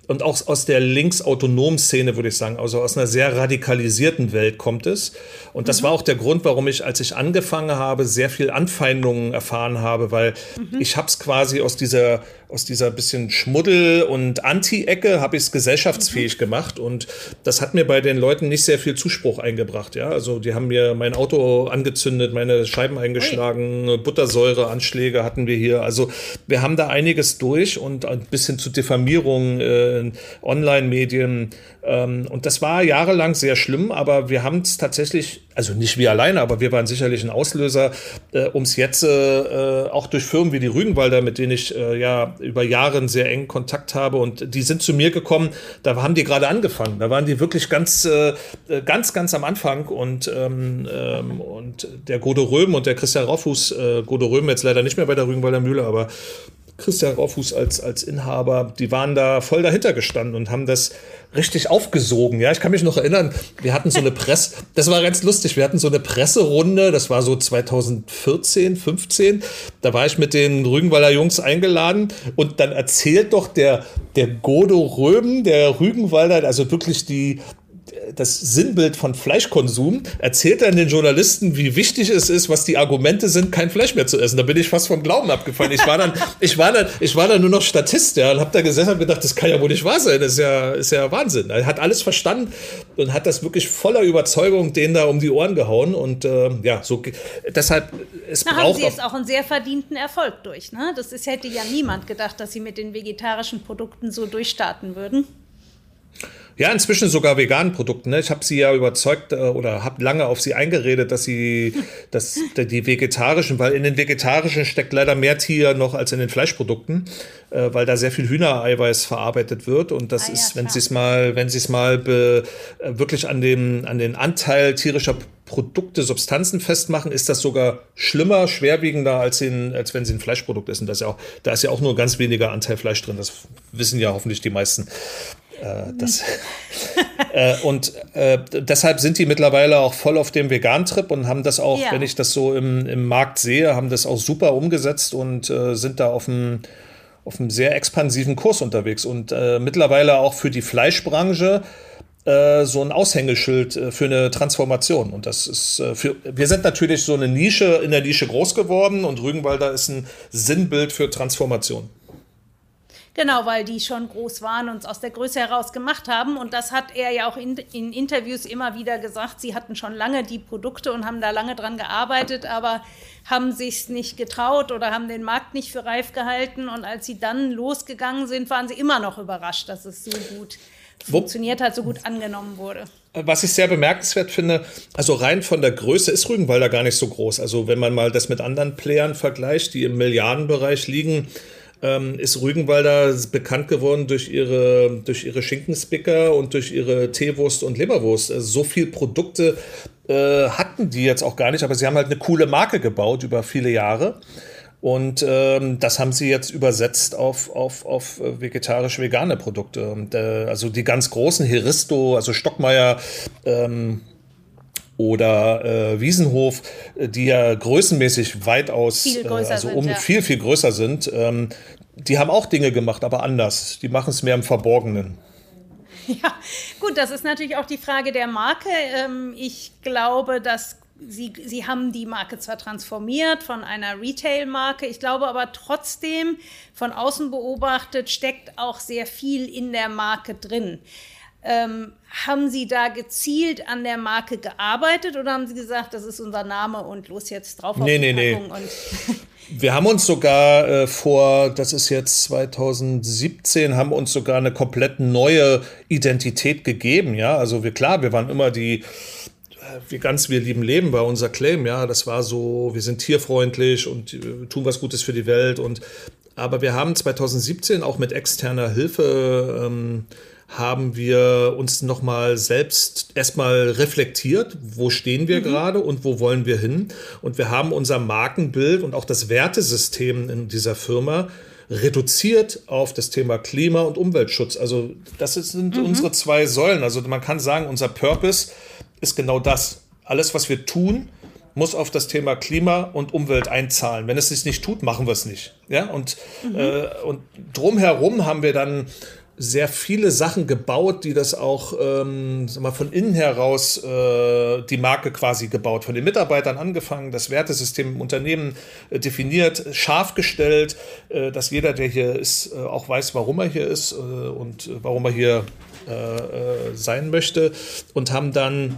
und auch aus der linksautonomen Szene, würde ich sagen, also aus einer sehr radikalisierten Welt kommt es. Und das mhm. war auch der Grund, warum ich, als ich angefangen habe, sehr viel Anfeindungen erfahren habe, weil mhm. ich habe es quasi aus dieser, aus dieser bisschen Schmuddel- und Anti-Ecke, habe ich es gesellschaftsfähig mhm. gemacht. Und das hat mir bei den Leuten nicht sehr viel Zuspruch eingebracht, ja. Also die haben mir mein Auto angezündet, meine Scheiben eingeschlagen, Ui. Buttersäureanschläge hatten wir hier. Also wir haben da einiges durch und ein bisschen zu Diffamierung. Äh, Online-Medien. Ähm, und das war jahrelang sehr schlimm, aber wir haben es tatsächlich, also nicht wir alleine, aber wir waren sicherlich ein Auslöser, äh, um es jetzt äh, auch durch Firmen wie die Rügenwalder, mit denen ich äh, ja über Jahre einen sehr engen Kontakt habe und die sind zu mir gekommen, da haben die gerade angefangen. Da waren die wirklich ganz, äh, ganz, ganz am Anfang und, ähm, ähm, und der Godo Röhm und der Christian Rauffuß, äh, Godo Röhm jetzt leider nicht mehr bei der Rügenwalder Mühle, aber Christian Raufuß als, als Inhaber, die waren da voll dahinter gestanden und haben das richtig aufgesogen. Ja, ich kann mich noch erinnern, wir hatten so eine Presse, das war ganz lustig, wir hatten so eine Presserunde, das war so 2014, 15, da war ich mit den Rügenwalder Jungs eingeladen und dann erzählt doch der, der Godo Röben, der Rügenwalder, also wirklich die, das Sinnbild von Fleischkonsum, erzählt dann den Journalisten, wie wichtig es ist, was die Argumente sind, kein Fleisch mehr zu essen. Da bin ich fast vom Glauben abgefallen. Ich war dann, ich war dann, ich war dann nur noch Statist, ja, und habe da gesessen und gedacht, das kann ja wohl nicht wahr sein. Das ist ja, ist ja Wahnsinn. Er hat alles verstanden und hat das wirklich voller Überzeugung denen da um die Ohren gehauen und äh, ja, so deshalb es da braucht haben Sie jetzt auch einen sehr verdienten Erfolg durch. Ne? Das ist, hätte ja niemand gedacht, dass Sie mit den vegetarischen Produkten so durchstarten würden. Ja, inzwischen sogar veganen Produkten. Ne? Ich habe sie ja überzeugt äh, oder habe lange auf sie eingeredet, dass sie, dass die vegetarischen, weil in den vegetarischen steckt leider mehr Tier noch als in den Fleischprodukten, äh, weil da sehr viel Hühnereiweiß verarbeitet wird und das ah, ist, ja, wenn sie es mal, wenn sie es mal be, äh, wirklich an dem an den Anteil tierischer Produkte, Substanzen festmachen, ist das sogar schlimmer, schwerwiegender, als, in, als wenn sie ein Fleischprodukt essen. Das ist ja auch, da ist ja auch nur ganz weniger Anteil Fleisch drin. Das wissen ja hoffentlich die meisten. Äh, das, äh, und äh, deshalb sind die mittlerweile auch voll auf dem Vegan-Trip und haben das auch, ja. wenn ich das so im, im Markt sehe, haben das auch super umgesetzt und äh, sind da auf einem auf einem sehr expansiven Kurs unterwegs und äh, mittlerweile auch für die Fleischbranche so ein Aushängeschild für eine Transformation. Und das ist für, wir sind natürlich so eine Nische, in der Nische groß geworden und Rügenwalder ist ein Sinnbild für Transformation. Genau, weil die schon groß waren und es aus der Größe heraus gemacht haben. Und das hat er ja auch in, in Interviews immer wieder gesagt. Sie hatten schon lange die Produkte und haben da lange dran gearbeitet, aber haben sich nicht getraut oder haben den Markt nicht für reif gehalten. Und als sie dann losgegangen sind, waren sie immer noch überrascht, dass es so gut funktioniert hat, so gut angenommen wurde. Was ich sehr bemerkenswert finde, also rein von der Größe ist Rügenwalder gar nicht so groß. Also wenn man mal das mit anderen Playern vergleicht, die im Milliardenbereich liegen, ähm, ist Rügenwalder bekannt geworden durch ihre, durch ihre Schinkenspicker und durch ihre Teewurst und Leberwurst. Also so viel Produkte äh, hatten die jetzt auch gar nicht, aber sie haben halt eine coole Marke gebaut über viele Jahre. Und ähm, das haben sie jetzt übersetzt auf, auf, auf vegetarisch-vegane Produkte. Und, äh, also die ganz großen, Heristo, also Stockmeier, ähm, oder äh, Wiesenhof, äh, die ja größenmäßig weitaus, äh, also um sind, ja. viel, viel größer sind, ähm, die haben auch Dinge gemacht, aber anders. Die machen es mehr im Verborgenen. Ja, gut, das ist natürlich auch die Frage der Marke. Ähm, ich glaube, dass Sie, Sie haben die Marke zwar transformiert von einer Retail-Marke, ich glaube aber trotzdem, von außen beobachtet, steckt auch sehr viel in der Marke drin. Ähm, haben Sie da gezielt an der Marke gearbeitet oder haben Sie gesagt, das ist unser Name und los jetzt drauf nee, auf die nee, Packung? Nee. Wir haben uns sogar äh, vor, das ist jetzt 2017, haben uns sogar eine komplett neue Identität gegeben. Ja, also wir klar, wir waren immer die äh, wir ganz wir lieben Leben war unser Claim, ja, das war so, wir sind tierfreundlich und äh, tun was Gutes für die Welt und aber wir haben 2017 auch mit externer Hilfe ähm, haben wir uns nochmal selbst erstmal reflektiert, wo stehen wir mhm. gerade und wo wollen wir hin. Und wir haben unser Markenbild und auch das Wertesystem in dieser Firma reduziert auf das Thema Klima- und Umweltschutz. Also das sind mhm. unsere zwei Säulen. Also man kann sagen, unser Purpose ist genau das. Alles, was wir tun, muss auf das Thema Klima und Umwelt einzahlen. Wenn es sich nicht tut, machen wir es nicht. Ja, und, mhm. äh, und drumherum haben wir dann sehr viele Sachen gebaut, die das auch ähm, sag mal, von innen heraus äh, die Marke quasi gebaut, von den Mitarbeitern angefangen, das Wertesystem im Unternehmen äh, definiert, scharf gestellt, äh, dass jeder, der hier ist, äh, auch weiß, warum er hier ist äh, und warum er hier äh, sein möchte und haben dann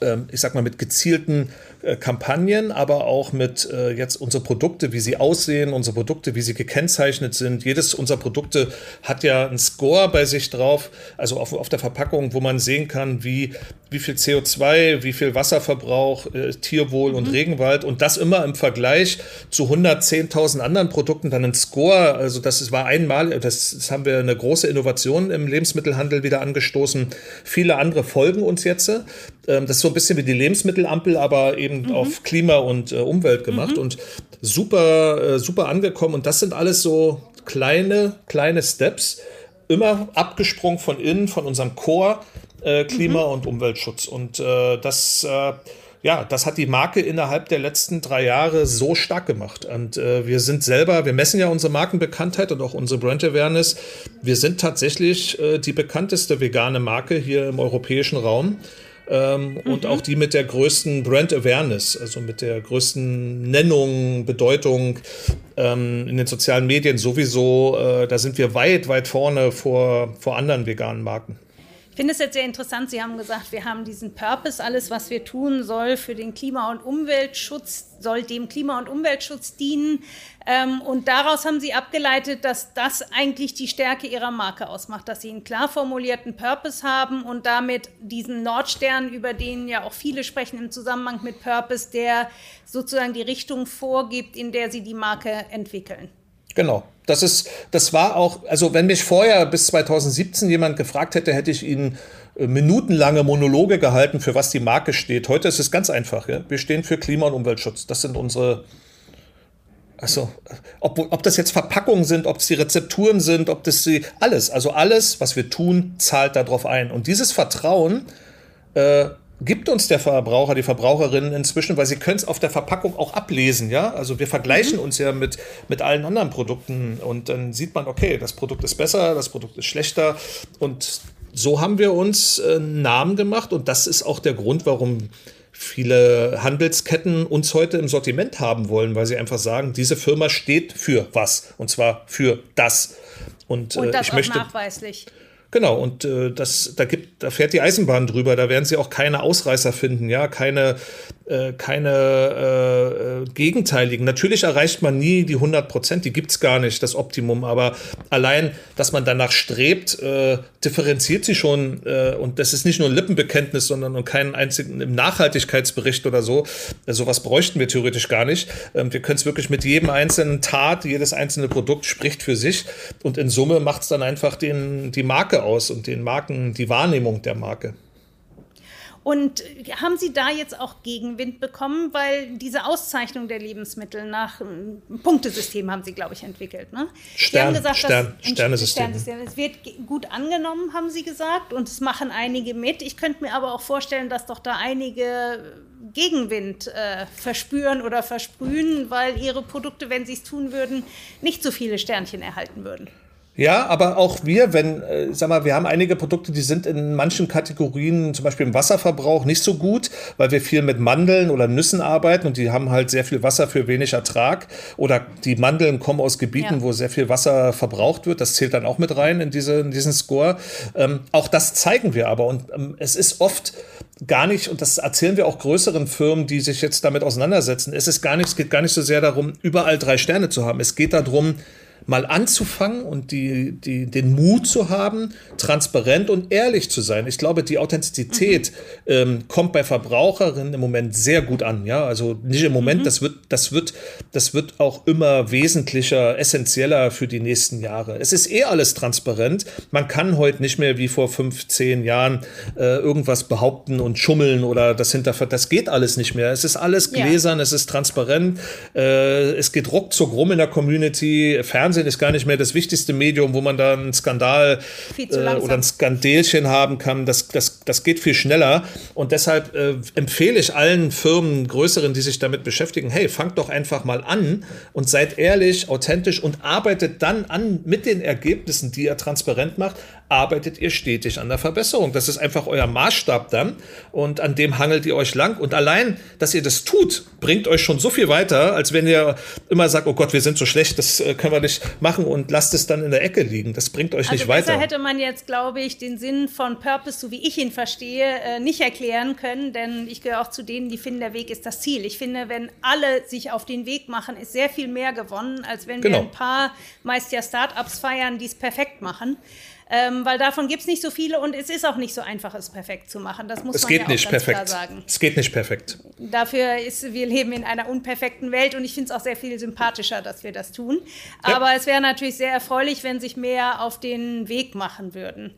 ähm, ich sag mal, mit gezielten äh, Kampagnen, aber auch mit äh, jetzt unsere Produkte, wie sie aussehen, unsere Produkte, wie sie gekennzeichnet sind. Jedes unserer Produkte hat ja einen Score bei sich drauf, also auf, auf der Verpackung, wo man sehen kann, wie, wie viel CO2, wie viel Wasserverbrauch, äh, Tierwohl mhm. und Regenwald und das immer im Vergleich zu 110.000 anderen Produkten dann ein Score. Also das war einmal, das, das haben wir eine große Innovation im Lebensmittelhandel wieder angestoßen. Viele andere folgen uns jetzt. Ähm, das ist so ein bisschen wie die Lebensmittelampel, aber eben mhm. auf Klima und äh, Umwelt gemacht mhm. und super, äh, super angekommen. Und das sind alles so kleine, kleine Steps, immer abgesprungen von innen, von unserem Core äh, Klima- mhm. und Umweltschutz. Und äh, das äh, ja, das hat die Marke innerhalb der letzten drei Jahre so stark gemacht. Und äh, wir sind selber, wir messen ja unsere Markenbekanntheit und auch unsere Brand Awareness. Wir sind tatsächlich äh, die bekannteste vegane Marke hier im europäischen Raum ähm, mhm. und auch die mit der größten Brand Awareness, also mit der größten Nennung, Bedeutung ähm, in den sozialen Medien sowieso. Äh, da sind wir weit, weit vorne vor, vor anderen veganen Marken. Ich finde es jetzt sehr interessant. Sie haben gesagt, wir haben diesen Purpose. Alles, was wir tun, soll für den Klima- und Umweltschutz, soll dem Klima- und Umweltschutz dienen. Ähm, und daraus haben Sie abgeleitet, dass das eigentlich die Stärke Ihrer Marke ausmacht, dass Sie einen klar formulierten Purpose haben und damit diesen Nordstern, über den ja auch viele sprechen im Zusammenhang mit Purpose, der sozusagen die Richtung vorgibt, in der Sie die Marke entwickeln. Genau. Das ist, das war auch, also wenn mich vorher bis 2017 jemand gefragt hätte, hätte ich ihn äh, minutenlange Monologe gehalten, für was die Marke steht. Heute ist es ganz einfach. Ja? Wir stehen für Klima- und Umweltschutz. Das sind unsere, also, ob, ob das jetzt Verpackungen sind, ob es die Rezepturen sind, ob das die, alles, also alles, was wir tun, zahlt darauf ein. Und dieses Vertrauen äh, gibt uns der Verbraucher, die Verbraucherinnen inzwischen, weil sie können es auf der Verpackung auch ablesen, ja. Also wir vergleichen mhm. uns ja mit, mit allen anderen Produkten und dann sieht man, okay, das Produkt ist besser, das Produkt ist schlechter und so haben wir uns äh, einen Namen gemacht und das ist auch der Grund, warum viele Handelsketten uns heute im Sortiment haben wollen, weil sie einfach sagen, diese Firma steht für was und zwar für das. Und, und äh, das ich möchte nachweislich. Genau, und äh, das, da gibt, da fährt die Eisenbahn drüber, da werden sie auch keine Ausreißer finden, ja, keine, äh, keine äh, gegenteiligen. Natürlich erreicht man nie die 100 Prozent, die gibt's gar nicht, das Optimum, aber allein, dass man danach strebt, äh, differenziert sie schon äh, und das ist nicht nur ein Lippenbekenntnis, sondern und keinen einzigen im Nachhaltigkeitsbericht oder so. Äh, sowas bräuchten wir theoretisch gar nicht. Ähm, wir können es wirklich mit jedem einzelnen Tat, jedes einzelne Produkt spricht für sich und in Summe macht's dann einfach den, die Marke aus und den Marken, die Wahrnehmung der Marke. Und haben Sie da jetzt auch Gegenwind bekommen, weil diese Auszeichnung der Lebensmittel nach einem Punktesystem haben Sie, glaube ich, entwickelt. Ne? Stern, Sie haben gesagt, Stern, dass Sternesystem. Es wird gut angenommen, haben Sie gesagt, und es machen einige mit. Ich könnte mir aber auch vorstellen, dass doch da einige Gegenwind äh, verspüren oder versprühen, weil ihre Produkte, wenn sie es tun würden, nicht so viele Sternchen erhalten würden. Ja, aber auch wir, wenn, äh, sag mal, wir haben einige Produkte, die sind in manchen Kategorien, zum Beispiel im Wasserverbrauch, nicht so gut, weil wir viel mit Mandeln oder Nüssen arbeiten und die haben halt sehr viel Wasser für wenig Ertrag. Oder die Mandeln kommen aus Gebieten, ja. wo sehr viel Wasser verbraucht wird. Das zählt dann auch mit rein in, diese, in diesen Score. Ähm, auch das zeigen wir aber. Und ähm, es ist oft gar nicht, und das erzählen wir auch größeren Firmen, die sich jetzt damit auseinandersetzen, es ist gar nicht, es geht gar nicht so sehr darum, überall drei Sterne zu haben. Es geht darum, mal anzufangen und die, die, den Mut zu haben, transparent und ehrlich zu sein. Ich glaube, die Authentizität mhm. ähm, kommt bei Verbraucherinnen im Moment sehr gut an. Ja, also nicht im Moment, mhm. das wird, das wird, das wird auch immer wesentlicher, essentieller für die nächsten Jahre. Es ist eh alles transparent. Man kann heute nicht mehr wie vor fünf, zehn Jahren äh, irgendwas behaupten und schummeln oder das hinterver. Das geht alles nicht mehr. Es ist alles gläsern, ja. es ist transparent. Äh, es geht ruckzuck rum in der Community. Fernsehen Fernsehen ist gar nicht mehr das wichtigste Medium, wo man da einen Skandal äh, oder ein Skandelchen haben kann. Das, das, das geht viel schneller. Und deshalb äh, empfehle ich allen Firmen, größeren, die sich damit beschäftigen, hey, fangt doch einfach mal an und seid ehrlich, authentisch und arbeitet dann an mit den Ergebnissen, die ihr transparent macht, arbeitet ihr stetig an der Verbesserung. Das ist einfach euer Maßstab dann und an dem hangelt ihr euch lang. Und allein, dass ihr das tut, bringt euch schon so viel weiter, als wenn ihr immer sagt, oh Gott, wir sind so schlecht, das äh, können wir nicht machen und lasst es dann in der Ecke liegen. Das bringt euch also nicht weiter. hätte man jetzt, glaube ich, den Sinn von Purpose, so wie ich ihn verstehe, äh, nicht erklären können, denn ich gehöre auch zu denen, die finden, der Weg ist das Ziel. Ich finde, wenn alle sich auf den Weg machen, ist sehr viel mehr gewonnen, als wenn genau. wir ein paar, meist ja Startups feiern, die es perfekt machen. Ähm, weil davon gibt es nicht so viele und es ist auch nicht so einfach, es perfekt zu machen. Das muss es man geht ja nicht perfekt. sagen. Es geht nicht perfekt. Dafür ist, wir leben in einer unperfekten Welt und ich finde es auch sehr viel sympathischer, dass wir das tun. Ja. Aber es wäre natürlich sehr erfreulich, wenn sich mehr auf den Weg machen würden.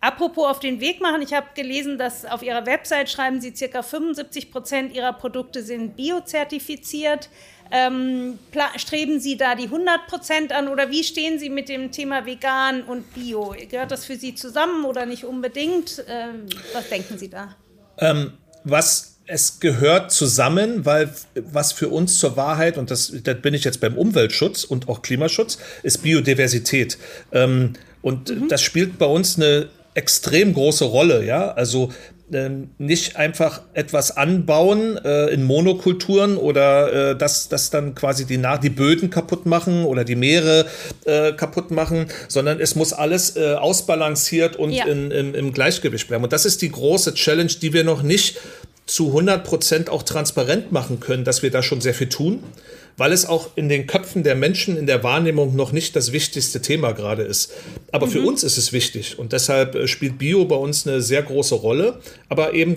Apropos auf den Weg machen, ich habe gelesen, dass auf Ihrer Website schreiben Sie, circa 75 Prozent Ihrer Produkte sind biozertifiziert. Ähm, streben Sie da die 100 Prozent an oder wie stehen Sie mit dem Thema vegan und bio? Gehört das für Sie zusammen oder nicht unbedingt? Ähm, was denken Sie da? Ähm, was es gehört zusammen, weil was für uns zur Wahrheit, und das, da bin ich jetzt beim Umweltschutz und auch Klimaschutz, ist Biodiversität. Ähm, und mhm. das spielt bei uns eine extrem große Rolle, ja. Also ähm, nicht einfach etwas anbauen äh, in Monokulturen oder äh, das, das dann quasi die, die Böden kaputt machen oder die Meere äh, kaputt machen, sondern es muss alles äh, ausbalanciert und ja. in, in, im Gleichgewicht bleiben. Und das ist die große Challenge, die wir noch nicht zu 100 Prozent auch transparent machen können, dass wir da schon sehr viel tun weil es auch in den Köpfen der Menschen in der Wahrnehmung noch nicht das wichtigste Thema gerade ist. Aber mhm. für uns ist es wichtig und deshalb äh, spielt Bio bei uns eine sehr große Rolle, aber eben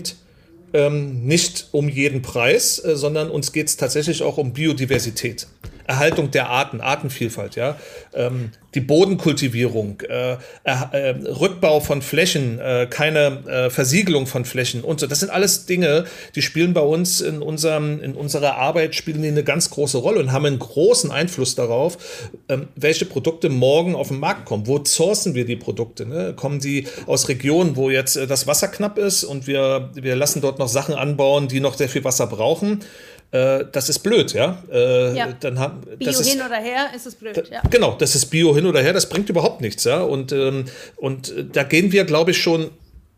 ähm, nicht um jeden Preis, äh, sondern uns geht es tatsächlich auch um Biodiversität. Erhaltung der Arten, Artenvielfalt, ja, ähm, die Bodenkultivierung, äh, äh, Rückbau von Flächen, äh, keine äh, Versiegelung von Flächen und so. Das sind alles Dinge, die spielen bei uns in unserem, in unserer Arbeit spielen die eine ganz große Rolle und haben einen großen Einfluss darauf, ähm, welche Produkte morgen auf den Markt kommen. Wo sourcen wir die Produkte? Ne? Kommen die aus Regionen, wo jetzt äh, das Wasser knapp ist und wir, wir lassen dort noch Sachen anbauen, die noch sehr viel Wasser brauchen? Äh, das ist blöd, ja. Äh, ja. Dann haben, Bio ist, hin oder her ist es blöd, ja. Genau, das ist Bio hin oder her, das bringt überhaupt nichts, ja. Und, ähm, und da gehen wir, glaube ich, schon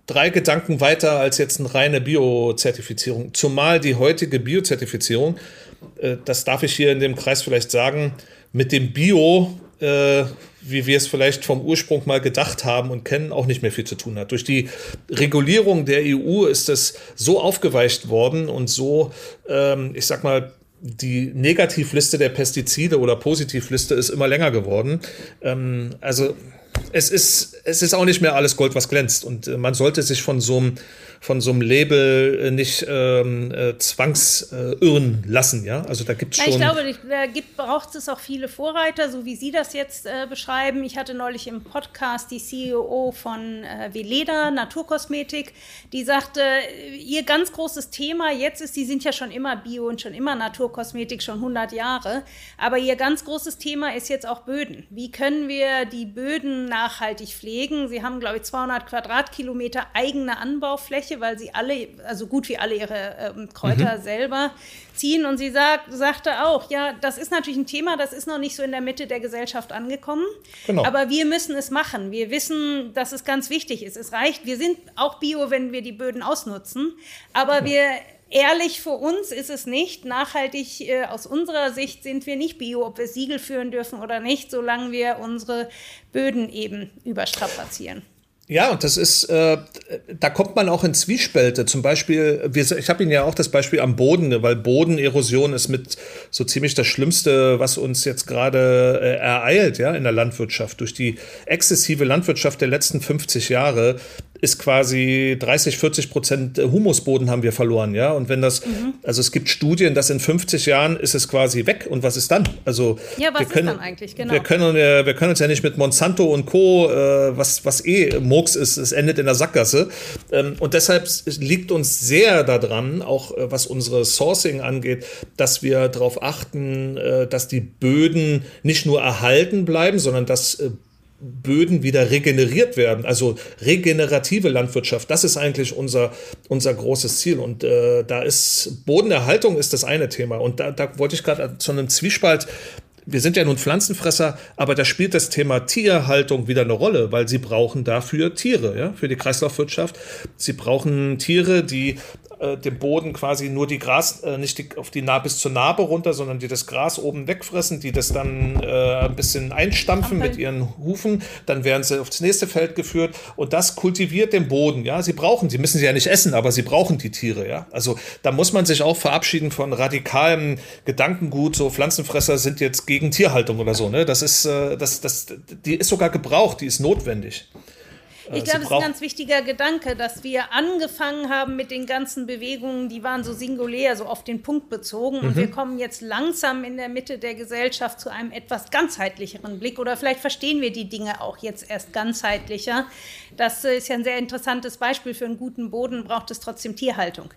drei Gedanken weiter als jetzt eine reine Bio-Zertifizierung. Zumal die heutige Bio-Zertifizierung, äh, das darf ich hier in dem Kreis vielleicht sagen, mit dem Bio äh, wie wir es vielleicht vom Ursprung mal gedacht haben und kennen, auch nicht mehr viel zu tun hat. Durch die Regulierung der EU ist es so aufgeweicht worden und so, ähm, ich sag mal, die Negativliste der Pestizide oder Positivliste ist immer länger geworden. Ähm, also es ist, es ist auch nicht mehr alles Gold, was glänzt. Und äh, man sollte sich von so einem von so einem Label äh, nicht ähm, äh, zwangsirren äh, lassen. Ja, also da gibt es schon. Ich glaube, da gibt, braucht es auch viele Vorreiter, so wie Sie das jetzt äh, beschreiben. Ich hatte neulich im Podcast die CEO von äh, Veleda Naturkosmetik, die sagte, ihr ganz großes Thema jetzt ist, die sind ja schon immer Bio und schon immer Naturkosmetik, schon 100 Jahre, aber ihr ganz großes Thema ist jetzt auch Böden. Wie können wir die Böden nach nachhaltig pflegen. Sie haben, glaube ich, 200 Quadratkilometer eigene Anbaufläche, weil sie alle, also gut wie alle ihre äh, Kräuter mhm. selber ziehen. Und sie sagt, sagte auch, ja, das ist natürlich ein Thema, das ist noch nicht so in der Mitte der Gesellschaft angekommen. Genau. Aber wir müssen es machen. Wir wissen, dass es ganz wichtig ist. Es reicht, wir sind auch bio, wenn wir die Böden ausnutzen. Aber ja. wir ehrlich für uns ist es nicht. Nachhaltig äh, aus unserer Sicht sind wir nicht bio, ob wir Siegel führen dürfen oder nicht, solange wir unsere Böden eben überstrapazieren. Ja, und das ist, äh, da kommt man auch in Zwiespälte. Zum Beispiel, wir, ich habe Ihnen ja auch das Beispiel am Boden, ne, weil Bodenerosion ist mit so ziemlich das Schlimmste, was uns jetzt gerade äh, ereilt, ja, in der Landwirtschaft. Durch die exzessive Landwirtschaft der letzten 50 Jahre ist quasi 30, 40 Prozent Humusboden haben wir verloren, ja. Und wenn das, mhm. also es gibt Studien, dass in 50 Jahren ist es quasi weg. Und was ist dann? Also ja, was wir können, ist dann eigentlich? Genau. Wir können, wir können uns ja nicht mit Monsanto und Co. Äh, was was eh Murks ist, es endet in der Sackgasse. Ähm, und deshalb liegt uns sehr daran, auch äh, was unsere Sourcing angeht, dass wir darauf achten, äh, dass die Böden nicht nur erhalten bleiben, sondern dass äh, Böden wieder regeneriert werden. Also regenerative Landwirtschaft, das ist eigentlich unser, unser großes Ziel. Und äh, da ist Bodenerhaltung ist das eine Thema. Und da, da wollte ich gerade zu einem Zwiespalt wir sind ja nun Pflanzenfresser, aber da spielt das Thema Tierhaltung wieder eine Rolle, weil sie brauchen dafür Tiere, ja, für die Kreislaufwirtschaft. Sie brauchen Tiere, die äh, dem Boden quasi nur die Gras, äh, nicht die, auf die nah bis zur Narbe runter, sondern die das Gras oben wegfressen, die das dann äh, ein bisschen einstampfen okay. mit ihren Hufen, dann werden sie aufs nächste Feld geführt und das kultiviert den Boden, ja. Sie brauchen, sie müssen sie ja nicht essen, aber sie brauchen die Tiere, ja. Also da muss man sich auch verabschieden von radikalem Gedankengut, so Pflanzenfresser sind jetzt gegen Tierhaltung oder so, ne. Das ist, äh, das, das, die ist sogar gebraucht, die ist notwendig. Äh, ich glaube, das ist ein ganz wichtiger Gedanke, dass wir angefangen haben mit den ganzen Bewegungen, die waren so singulär, so auf den Punkt bezogen. Mhm. Und wir kommen jetzt langsam in der Mitte der Gesellschaft zu einem etwas ganzheitlicheren Blick. Oder vielleicht verstehen wir die Dinge auch jetzt erst ganzheitlicher. Das ist ja ein sehr interessantes Beispiel. Für einen guten Boden braucht es trotzdem Tierhaltung.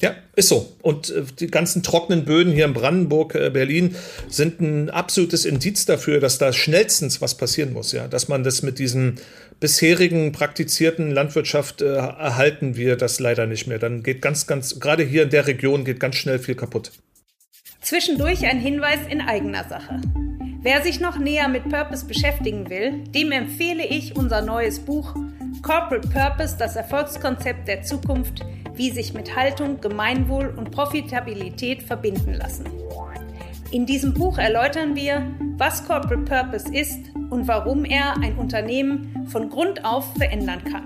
Ja, ist so. Und äh, die ganzen trockenen Böden hier in Brandenburg, äh, Berlin sind ein absolutes Indiz dafür, dass da schnellstens was passieren muss. Ja, dass man das mit diesen bisherigen praktizierten Landwirtschaft äh, erhalten wir das leider nicht mehr. Dann geht ganz, ganz, gerade hier in der Region geht ganz schnell viel kaputt. Zwischendurch ein Hinweis in eigener Sache. Wer sich noch näher mit Purpose beschäftigen will, dem empfehle ich unser neues Buch Corporate Purpose, das Erfolgskonzept der Zukunft, wie sich mit Haltung, Gemeinwohl und Profitabilität verbinden lassen. In diesem Buch erläutern wir, was Corporate Purpose ist und warum er ein Unternehmen von Grund auf verändern kann.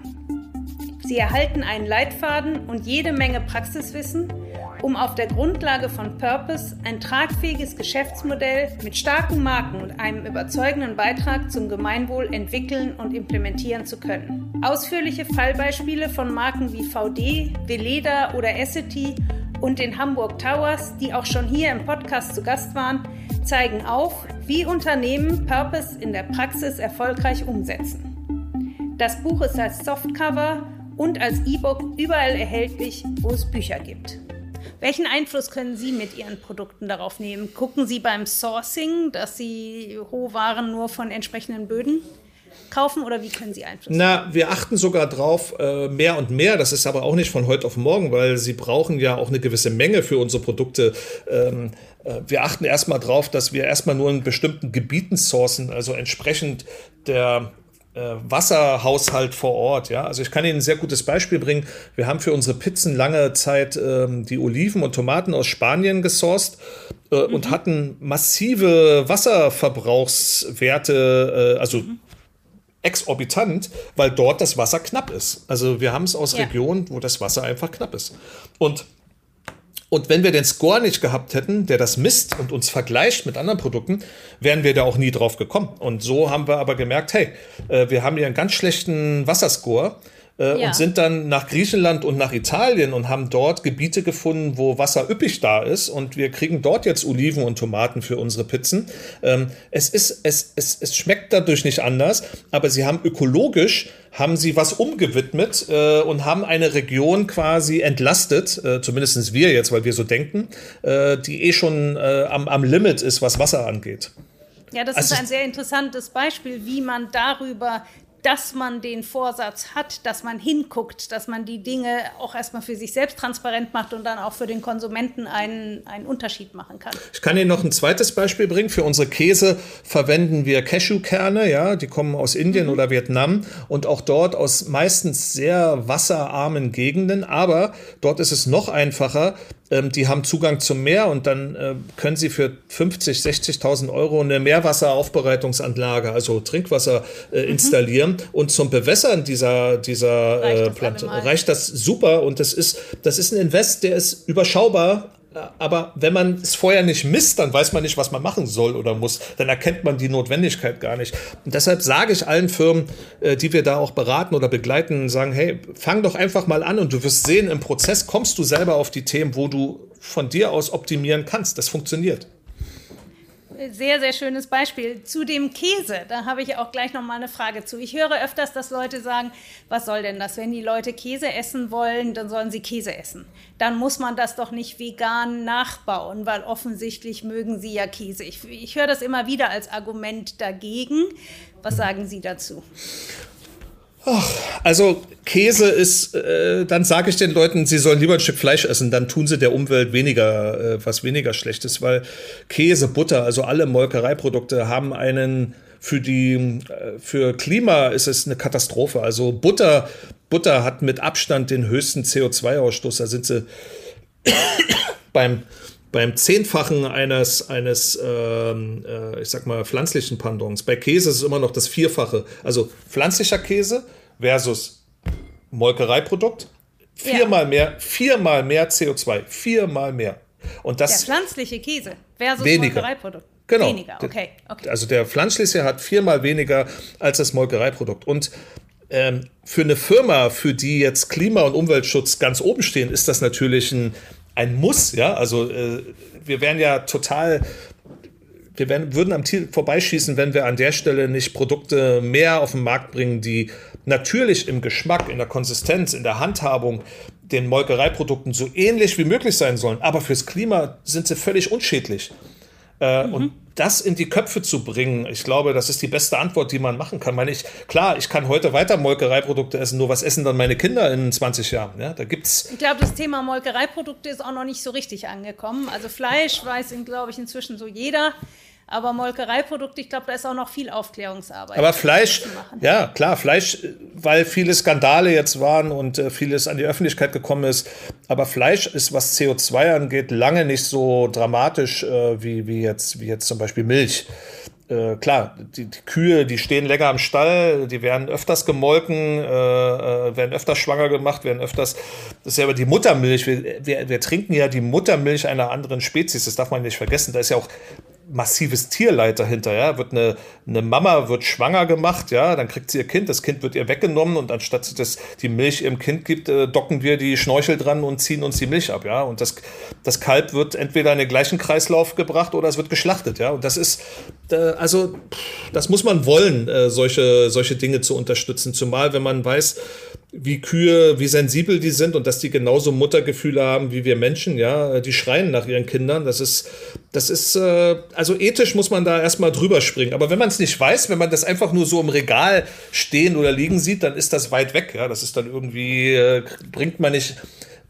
Sie erhalten einen Leitfaden und jede Menge Praxiswissen, um auf der Grundlage von Purpose ein tragfähiges Geschäftsmodell mit starken Marken und einem überzeugenden Beitrag zum Gemeinwohl entwickeln und implementieren zu können. Ausführliche Fallbeispiele von Marken wie VD, Veleda oder Essity und den Hamburg Towers, die auch schon hier im Podcast zu Gast waren, zeigen auf, wie Unternehmen Purpose in der Praxis erfolgreich umsetzen. Das Buch ist als Softcover und als E-Book überall erhältlich, wo es Bücher gibt. Welchen Einfluss können Sie mit Ihren Produkten darauf nehmen? Gucken Sie beim Sourcing, dass Sie Rohwaren nur von entsprechenden Böden kaufen oder wie können Sie Einfluss? Na, wir achten sogar drauf äh, mehr und mehr. Das ist aber auch nicht von heute auf morgen, weil Sie brauchen ja auch eine gewisse Menge für unsere Produkte. Ähm, äh, wir achten erstmal drauf, dass wir erstmal nur in bestimmten Gebieten sourcen, also entsprechend der äh, Wasserhaushalt vor Ort. Ja? Also ich kann Ihnen ein sehr gutes Beispiel bringen. Wir haben für unsere Pizzen lange Zeit ähm, die Oliven und Tomaten aus Spanien gesourced äh, mhm. und hatten massive Wasserverbrauchswerte, äh, also mhm. Exorbitant, weil dort das Wasser knapp ist. Also wir haben es aus ja. Regionen, wo das Wasser einfach knapp ist. Und und wenn wir den Score nicht gehabt hätten, der das misst und uns vergleicht mit anderen Produkten, wären wir da auch nie drauf gekommen. Und so haben wir aber gemerkt, hey, äh, wir haben hier einen ganz schlechten Wasserscore äh, ja. und sind dann nach Griechenland und nach Italien und haben dort Gebiete gefunden, wo Wasser üppig da ist und wir kriegen dort jetzt Oliven und Tomaten für unsere Pizzen. Ähm, es ist, es, es, es schmeckt dadurch nicht anders, aber sie haben ökologisch haben sie was umgewidmet äh, und haben eine Region quasi entlastet, äh, zumindest wir jetzt, weil wir so denken, äh, die eh schon äh, am, am Limit ist, was Wasser angeht. Ja, das also ist ein sehr interessantes Beispiel, wie man darüber dass man den Vorsatz hat, dass man hinguckt, dass man die Dinge auch erstmal für sich selbst transparent macht und dann auch für den Konsumenten einen, einen Unterschied machen kann. Ich kann Ihnen noch ein zweites Beispiel bringen. Für unsere Käse verwenden wir Cashewkerne, ja, die kommen aus Indien mhm. oder Vietnam und auch dort aus meistens sehr wasserarmen Gegenden, aber dort ist es noch einfacher, ähm, die haben Zugang zum Meer und dann äh, können sie für 50, 60.000 Euro eine Meerwasseraufbereitungsanlage, also Trinkwasser, äh, mhm. installieren. Und zum Bewässern dieser, dieser reicht, äh, Pflanze reicht das super. Und das ist, das ist ein Invest, der ist überschaubar, aber wenn man es vorher nicht misst, dann weiß man nicht, was man machen soll oder muss. Dann erkennt man die Notwendigkeit gar nicht. Und deshalb sage ich allen Firmen, äh, die wir da auch beraten oder begleiten, sagen, hey, fang doch einfach mal an und du wirst sehen, im Prozess kommst du selber auf die Themen, wo du von dir aus optimieren kannst. Das funktioniert sehr, sehr schönes Beispiel. Zu dem Käse, da habe ich auch gleich noch mal eine Frage zu. Ich höre öfters, dass Leute sagen, was soll denn das? Wenn die Leute Käse essen wollen, dann sollen sie Käse essen. Dann muss man das doch nicht vegan nachbauen, weil offensichtlich mögen sie ja Käse. Ich, ich höre das immer wieder als Argument dagegen. Was sagen Sie dazu? Ach, also Käse ist, äh, dann sage ich den Leuten, sie sollen lieber ein Stück Fleisch essen, dann tun sie der Umwelt weniger, äh, was weniger Schlechtes, weil Käse, Butter, also alle Molkereiprodukte haben einen für die äh, für Klima ist es eine Katastrophe. Also Butter Butter hat mit Abstand den höchsten CO2-Ausstoß. Da sind sie beim beim Zehnfachen eines, eines ähm, äh, ich sag mal, pflanzlichen Pendants. Bei Käse ist es immer noch das Vierfache. Also pflanzlicher Käse versus Molkereiprodukt. Viermal ja. mehr, viermal mehr CO2. Viermal mehr. Und das. Der pflanzliche Käse versus weniger. Molkereiprodukt. Genau. Weniger, okay, okay. Also der pflanzliche hat viermal weniger als das Molkereiprodukt. Und ähm, für eine Firma, für die jetzt Klima- und Umweltschutz ganz oben stehen, ist das natürlich ein, ein Muss, ja. Also äh, wir wären ja total wir werden, würden am Ziel vorbeischießen, wenn wir an der Stelle nicht Produkte mehr auf den Markt bringen, die natürlich im Geschmack, in der Konsistenz, in der Handhabung den Molkereiprodukten so ähnlich wie möglich sein sollen. Aber fürs Klima sind sie völlig unschädlich. Äh, mhm. Und das in die Köpfe zu bringen, ich glaube, das ist die beste Antwort, die man machen kann. Meine ich, klar, ich kann heute weiter Molkereiprodukte essen, nur was essen dann meine Kinder in 20 Jahren? Ja, da gibt's. Ich glaube, das Thema Molkereiprodukte ist auch noch nicht so richtig angekommen. Also Fleisch weiß, glaube ich, inzwischen so jeder. Aber Molkereiprodukte, ich glaube, da ist auch noch viel Aufklärungsarbeit. Aber Fleisch, ja klar, Fleisch, weil viele Skandale jetzt waren und äh, vieles an die Öffentlichkeit gekommen ist. Aber Fleisch ist, was CO2 angeht, lange nicht so dramatisch äh, wie, wie, jetzt, wie jetzt zum Beispiel Milch. Äh, klar, die, die, Kühe, die stehen länger am Stall, die werden öfters gemolken, äh, äh, werden öfters schwanger gemacht, werden öfters. Das ist ja aber die Muttermilch. Wir, wir, wir, trinken ja die Muttermilch einer anderen Spezies, das darf man nicht vergessen. Da ist ja auch massives Tierleid dahinter, ja. Wird eine, eine Mama wird schwanger gemacht, ja, dann kriegt sie ihr Kind, das Kind wird ihr weggenommen und anstatt dass die Milch ihrem Kind gibt, äh, docken wir die Schnorchel dran und ziehen uns die Milch ab, ja. Und das, das Kalb wird entweder in den gleichen Kreislauf gebracht oder es wird geschlachtet, ja. Und das ist, äh, also, das muss man wollen, äh, solche, solche Dinge zu unterstützen, zumal wenn man weiß, wie Kühe, wie sensibel die sind und dass die genauso Muttergefühle haben wie wir Menschen, ja, die schreien nach ihren Kindern. Das ist, das ist, äh, also ethisch muss man da erstmal drüber springen. Aber wenn man es nicht weiß, wenn man das einfach nur so im Regal stehen oder liegen sieht, dann ist das weit weg, ja. Das ist dann irgendwie, äh, bringt man nicht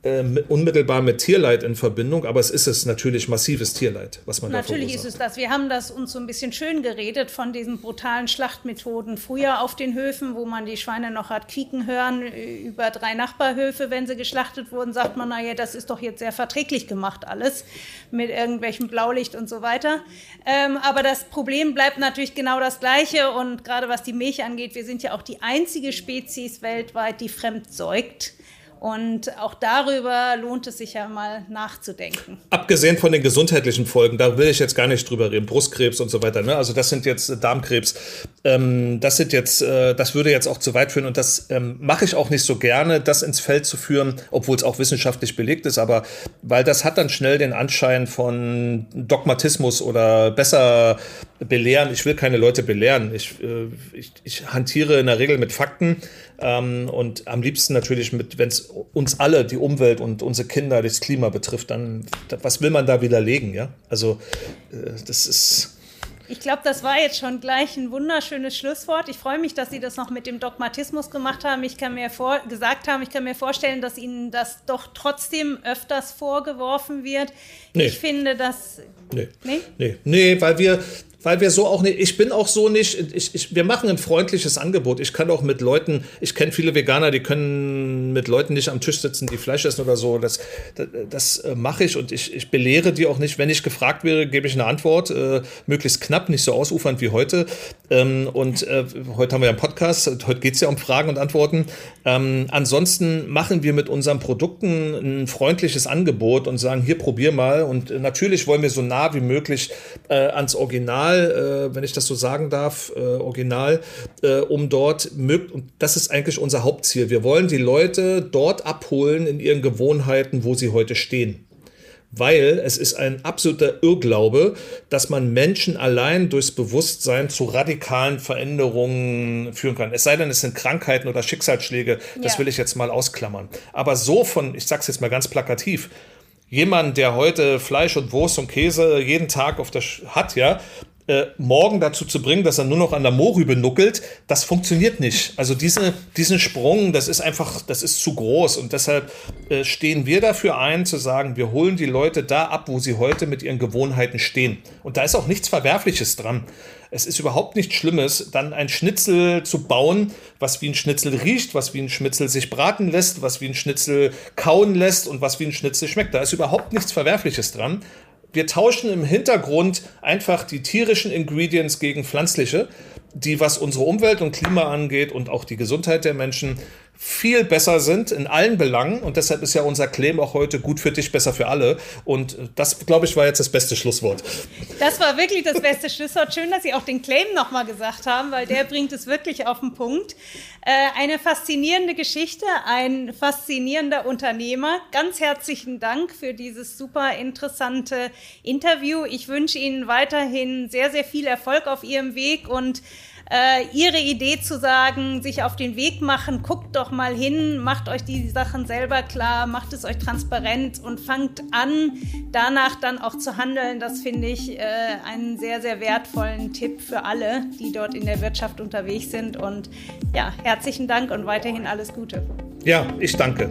äh, unmittelbar mit Tierleid in Verbindung, aber es ist es natürlich massives Tierleid, was man Natürlich ist es das. Wir haben das uns so ein bisschen schön geredet von diesen brutalen Schlachtmethoden früher auf den Höfen, wo man die Schweine noch hat quieken hören über drei Nachbarhöfe, wenn sie geschlachtet wurden, sagt man, naja, das ist doch jetzt sehr verträglich gemacht alles mit irgendwelchem Blaulicht und so weiter. Ähm, aber das Problem bleibt natürlich genau das gleiche und gerade was die Milch angeht, wir sind ja auch die einzige Spezies weltweit, die fremdsäugt. Und auch darüber lohnt es sich ja mal nachzudenken. Abgesehen von den gesundheitlichen Folgen, da will ich jetzt gar nicht drüber reden, Brustkrebs und so weiter. Ne? Also das sind jetzt äh, Darmkrebs. Ähm, das sind jetzt, äh, das würde jetzt auch zu weit führen und das ähm, mache ich auch nicht so gerne, das ins Feld zu führen, obwohl es auch wissenschaftlich belegt ist. Aber weil das hat dann schnell den Anschein von Dogmatismus oder besser belehren. Ich will keine Leute belehren. Ich, äh, ich, ich hantiere in der Regel mit Fakten ähm, und am liebsten natürlich mit, wenn es uns alle, die Umwelt und unsere Kinder, das Klima betrifft, dann was will man da widerlegen, ja? Also äh, das ist Ich glaube, das war jetzt schon gleich ein wunderschönes Schlusswort. Ich freue mich, dass Sie das noch mit dem Dogmatismus gemacht haben. Ich kann mir vor, gesagt haben, ich kann mir vorstellen, dass Ihnen das doch trotzdem öfters vorgeworfen wird. Nee. Ich finde das. Nee. Nee? Nee, nee weil wir, weil wir so auch nicht, ich bin auch so nicht, ich, ich, wir machen ein freundliches Angebot. Ich kann auch mit Leuten, ich kenne viele Veganer, die können mit Leuten nicht am Tisch sitzen, die Fleisch essen oder so. Das, das, das äh, mache ich und ich, ich belehre die auch nicht. Wenn ich gefragt wäre, gebe ich eine Antwort, äh, möglichst knapp, nicht so ausufernd wie heute. Ähm, und äh, heute haben wir ja einen Podcast, heute geht es ja um Fragen und Antworten. Ähm, ansonsten machen wir mit unseren Produkten ein freundliches Angebot und sagen, hier probier mal. Und äh, natürlich wollen wir so nah wie möglich äh, ans Original Original, äh, wenn ich das so sagen darf, äh, Original, äh, um dort, und das ist eigentlich unser Hauptziel. Wir wollen die Leute dort abholen in ihren Gewohnheiten, wo sie heute stehen. Weil es ist ein absoluter Irrglaube, dass man Menschen allein durchs Bewusstsein zu radikalen Veränderungen führen kann. Es sei denn, es sind Krankheiten oder Schicksalsschläge, das ja. will ich jetzt mal ausklammern. Aber so von, ich sag's jetzt mal ganz plakativ, jemand, der heute Fleisch und Wurst und Käse jeden Tag auf der hat, ja, äh, morgen dazu zu bringen, dass er nur noch an der Mohrrübe nuckelt, das funktioniert nicht. Also diese, diesen Sprung, das ist einfach, das ist zu groß und deshalb äh, stehen wir dafür ein, zu sagen, wir holen die Leute da ab, wo sie heute mit ihren Gewohnheiten stehen. Und da ist auch nichts Verwerfliches dran. Es ist überhaupt nichts Schlimmes, dann ein Schnitzel zu bauen, was wie ein Schnitzel riecht, was wie ein Schnitzel sich braten lässt, was wie ein Schnitzel kauen lässt und was wie ein Schnitzel schmeckt. Da ist überhaupt nichts Verwerfliches dran wir tauschen im Hintergrund einfach die tierischen Ingredients gegen pflanzliche, die was unsere Umwelt und Klima angeht und auch die Gesundheit der Menschen viel besser sind in allen Belangen. Und deshalb ist ja unser Claim auch heute gut für dich, besser für alle. Und das, glaube ich, war jetzt das beste Schlusswort. Das war wirklich das beste Schlusswort. Schön, dass Sie auch den Claim nochmal gesagt haben, weil der bringt es wirklich auf den Punkt. Äh, eine faszinierende Geschichte, ein faszinierender Unternehmer. Ganz herzlichen Dank für dieses super interessante Interview. Ich wünsche Ihnen weiterhin sehr, sehr viel Erfolg auf Ihrem Weg und äh, ihre Idee zu sagen, sich auf den Weg machen, guckt doch mal hin, macht euch die Sachen selber klar, macht es euch transparent und fangt an, danach dann auch zu handeln. Das finde ich äh, einen sehr, sehr wertvollen Tipp für alle, die dort in der Wirtschaft unterwegs sind. Und ja, herzlichen Dank und weiterhin alles Gute. Ja, ich danke.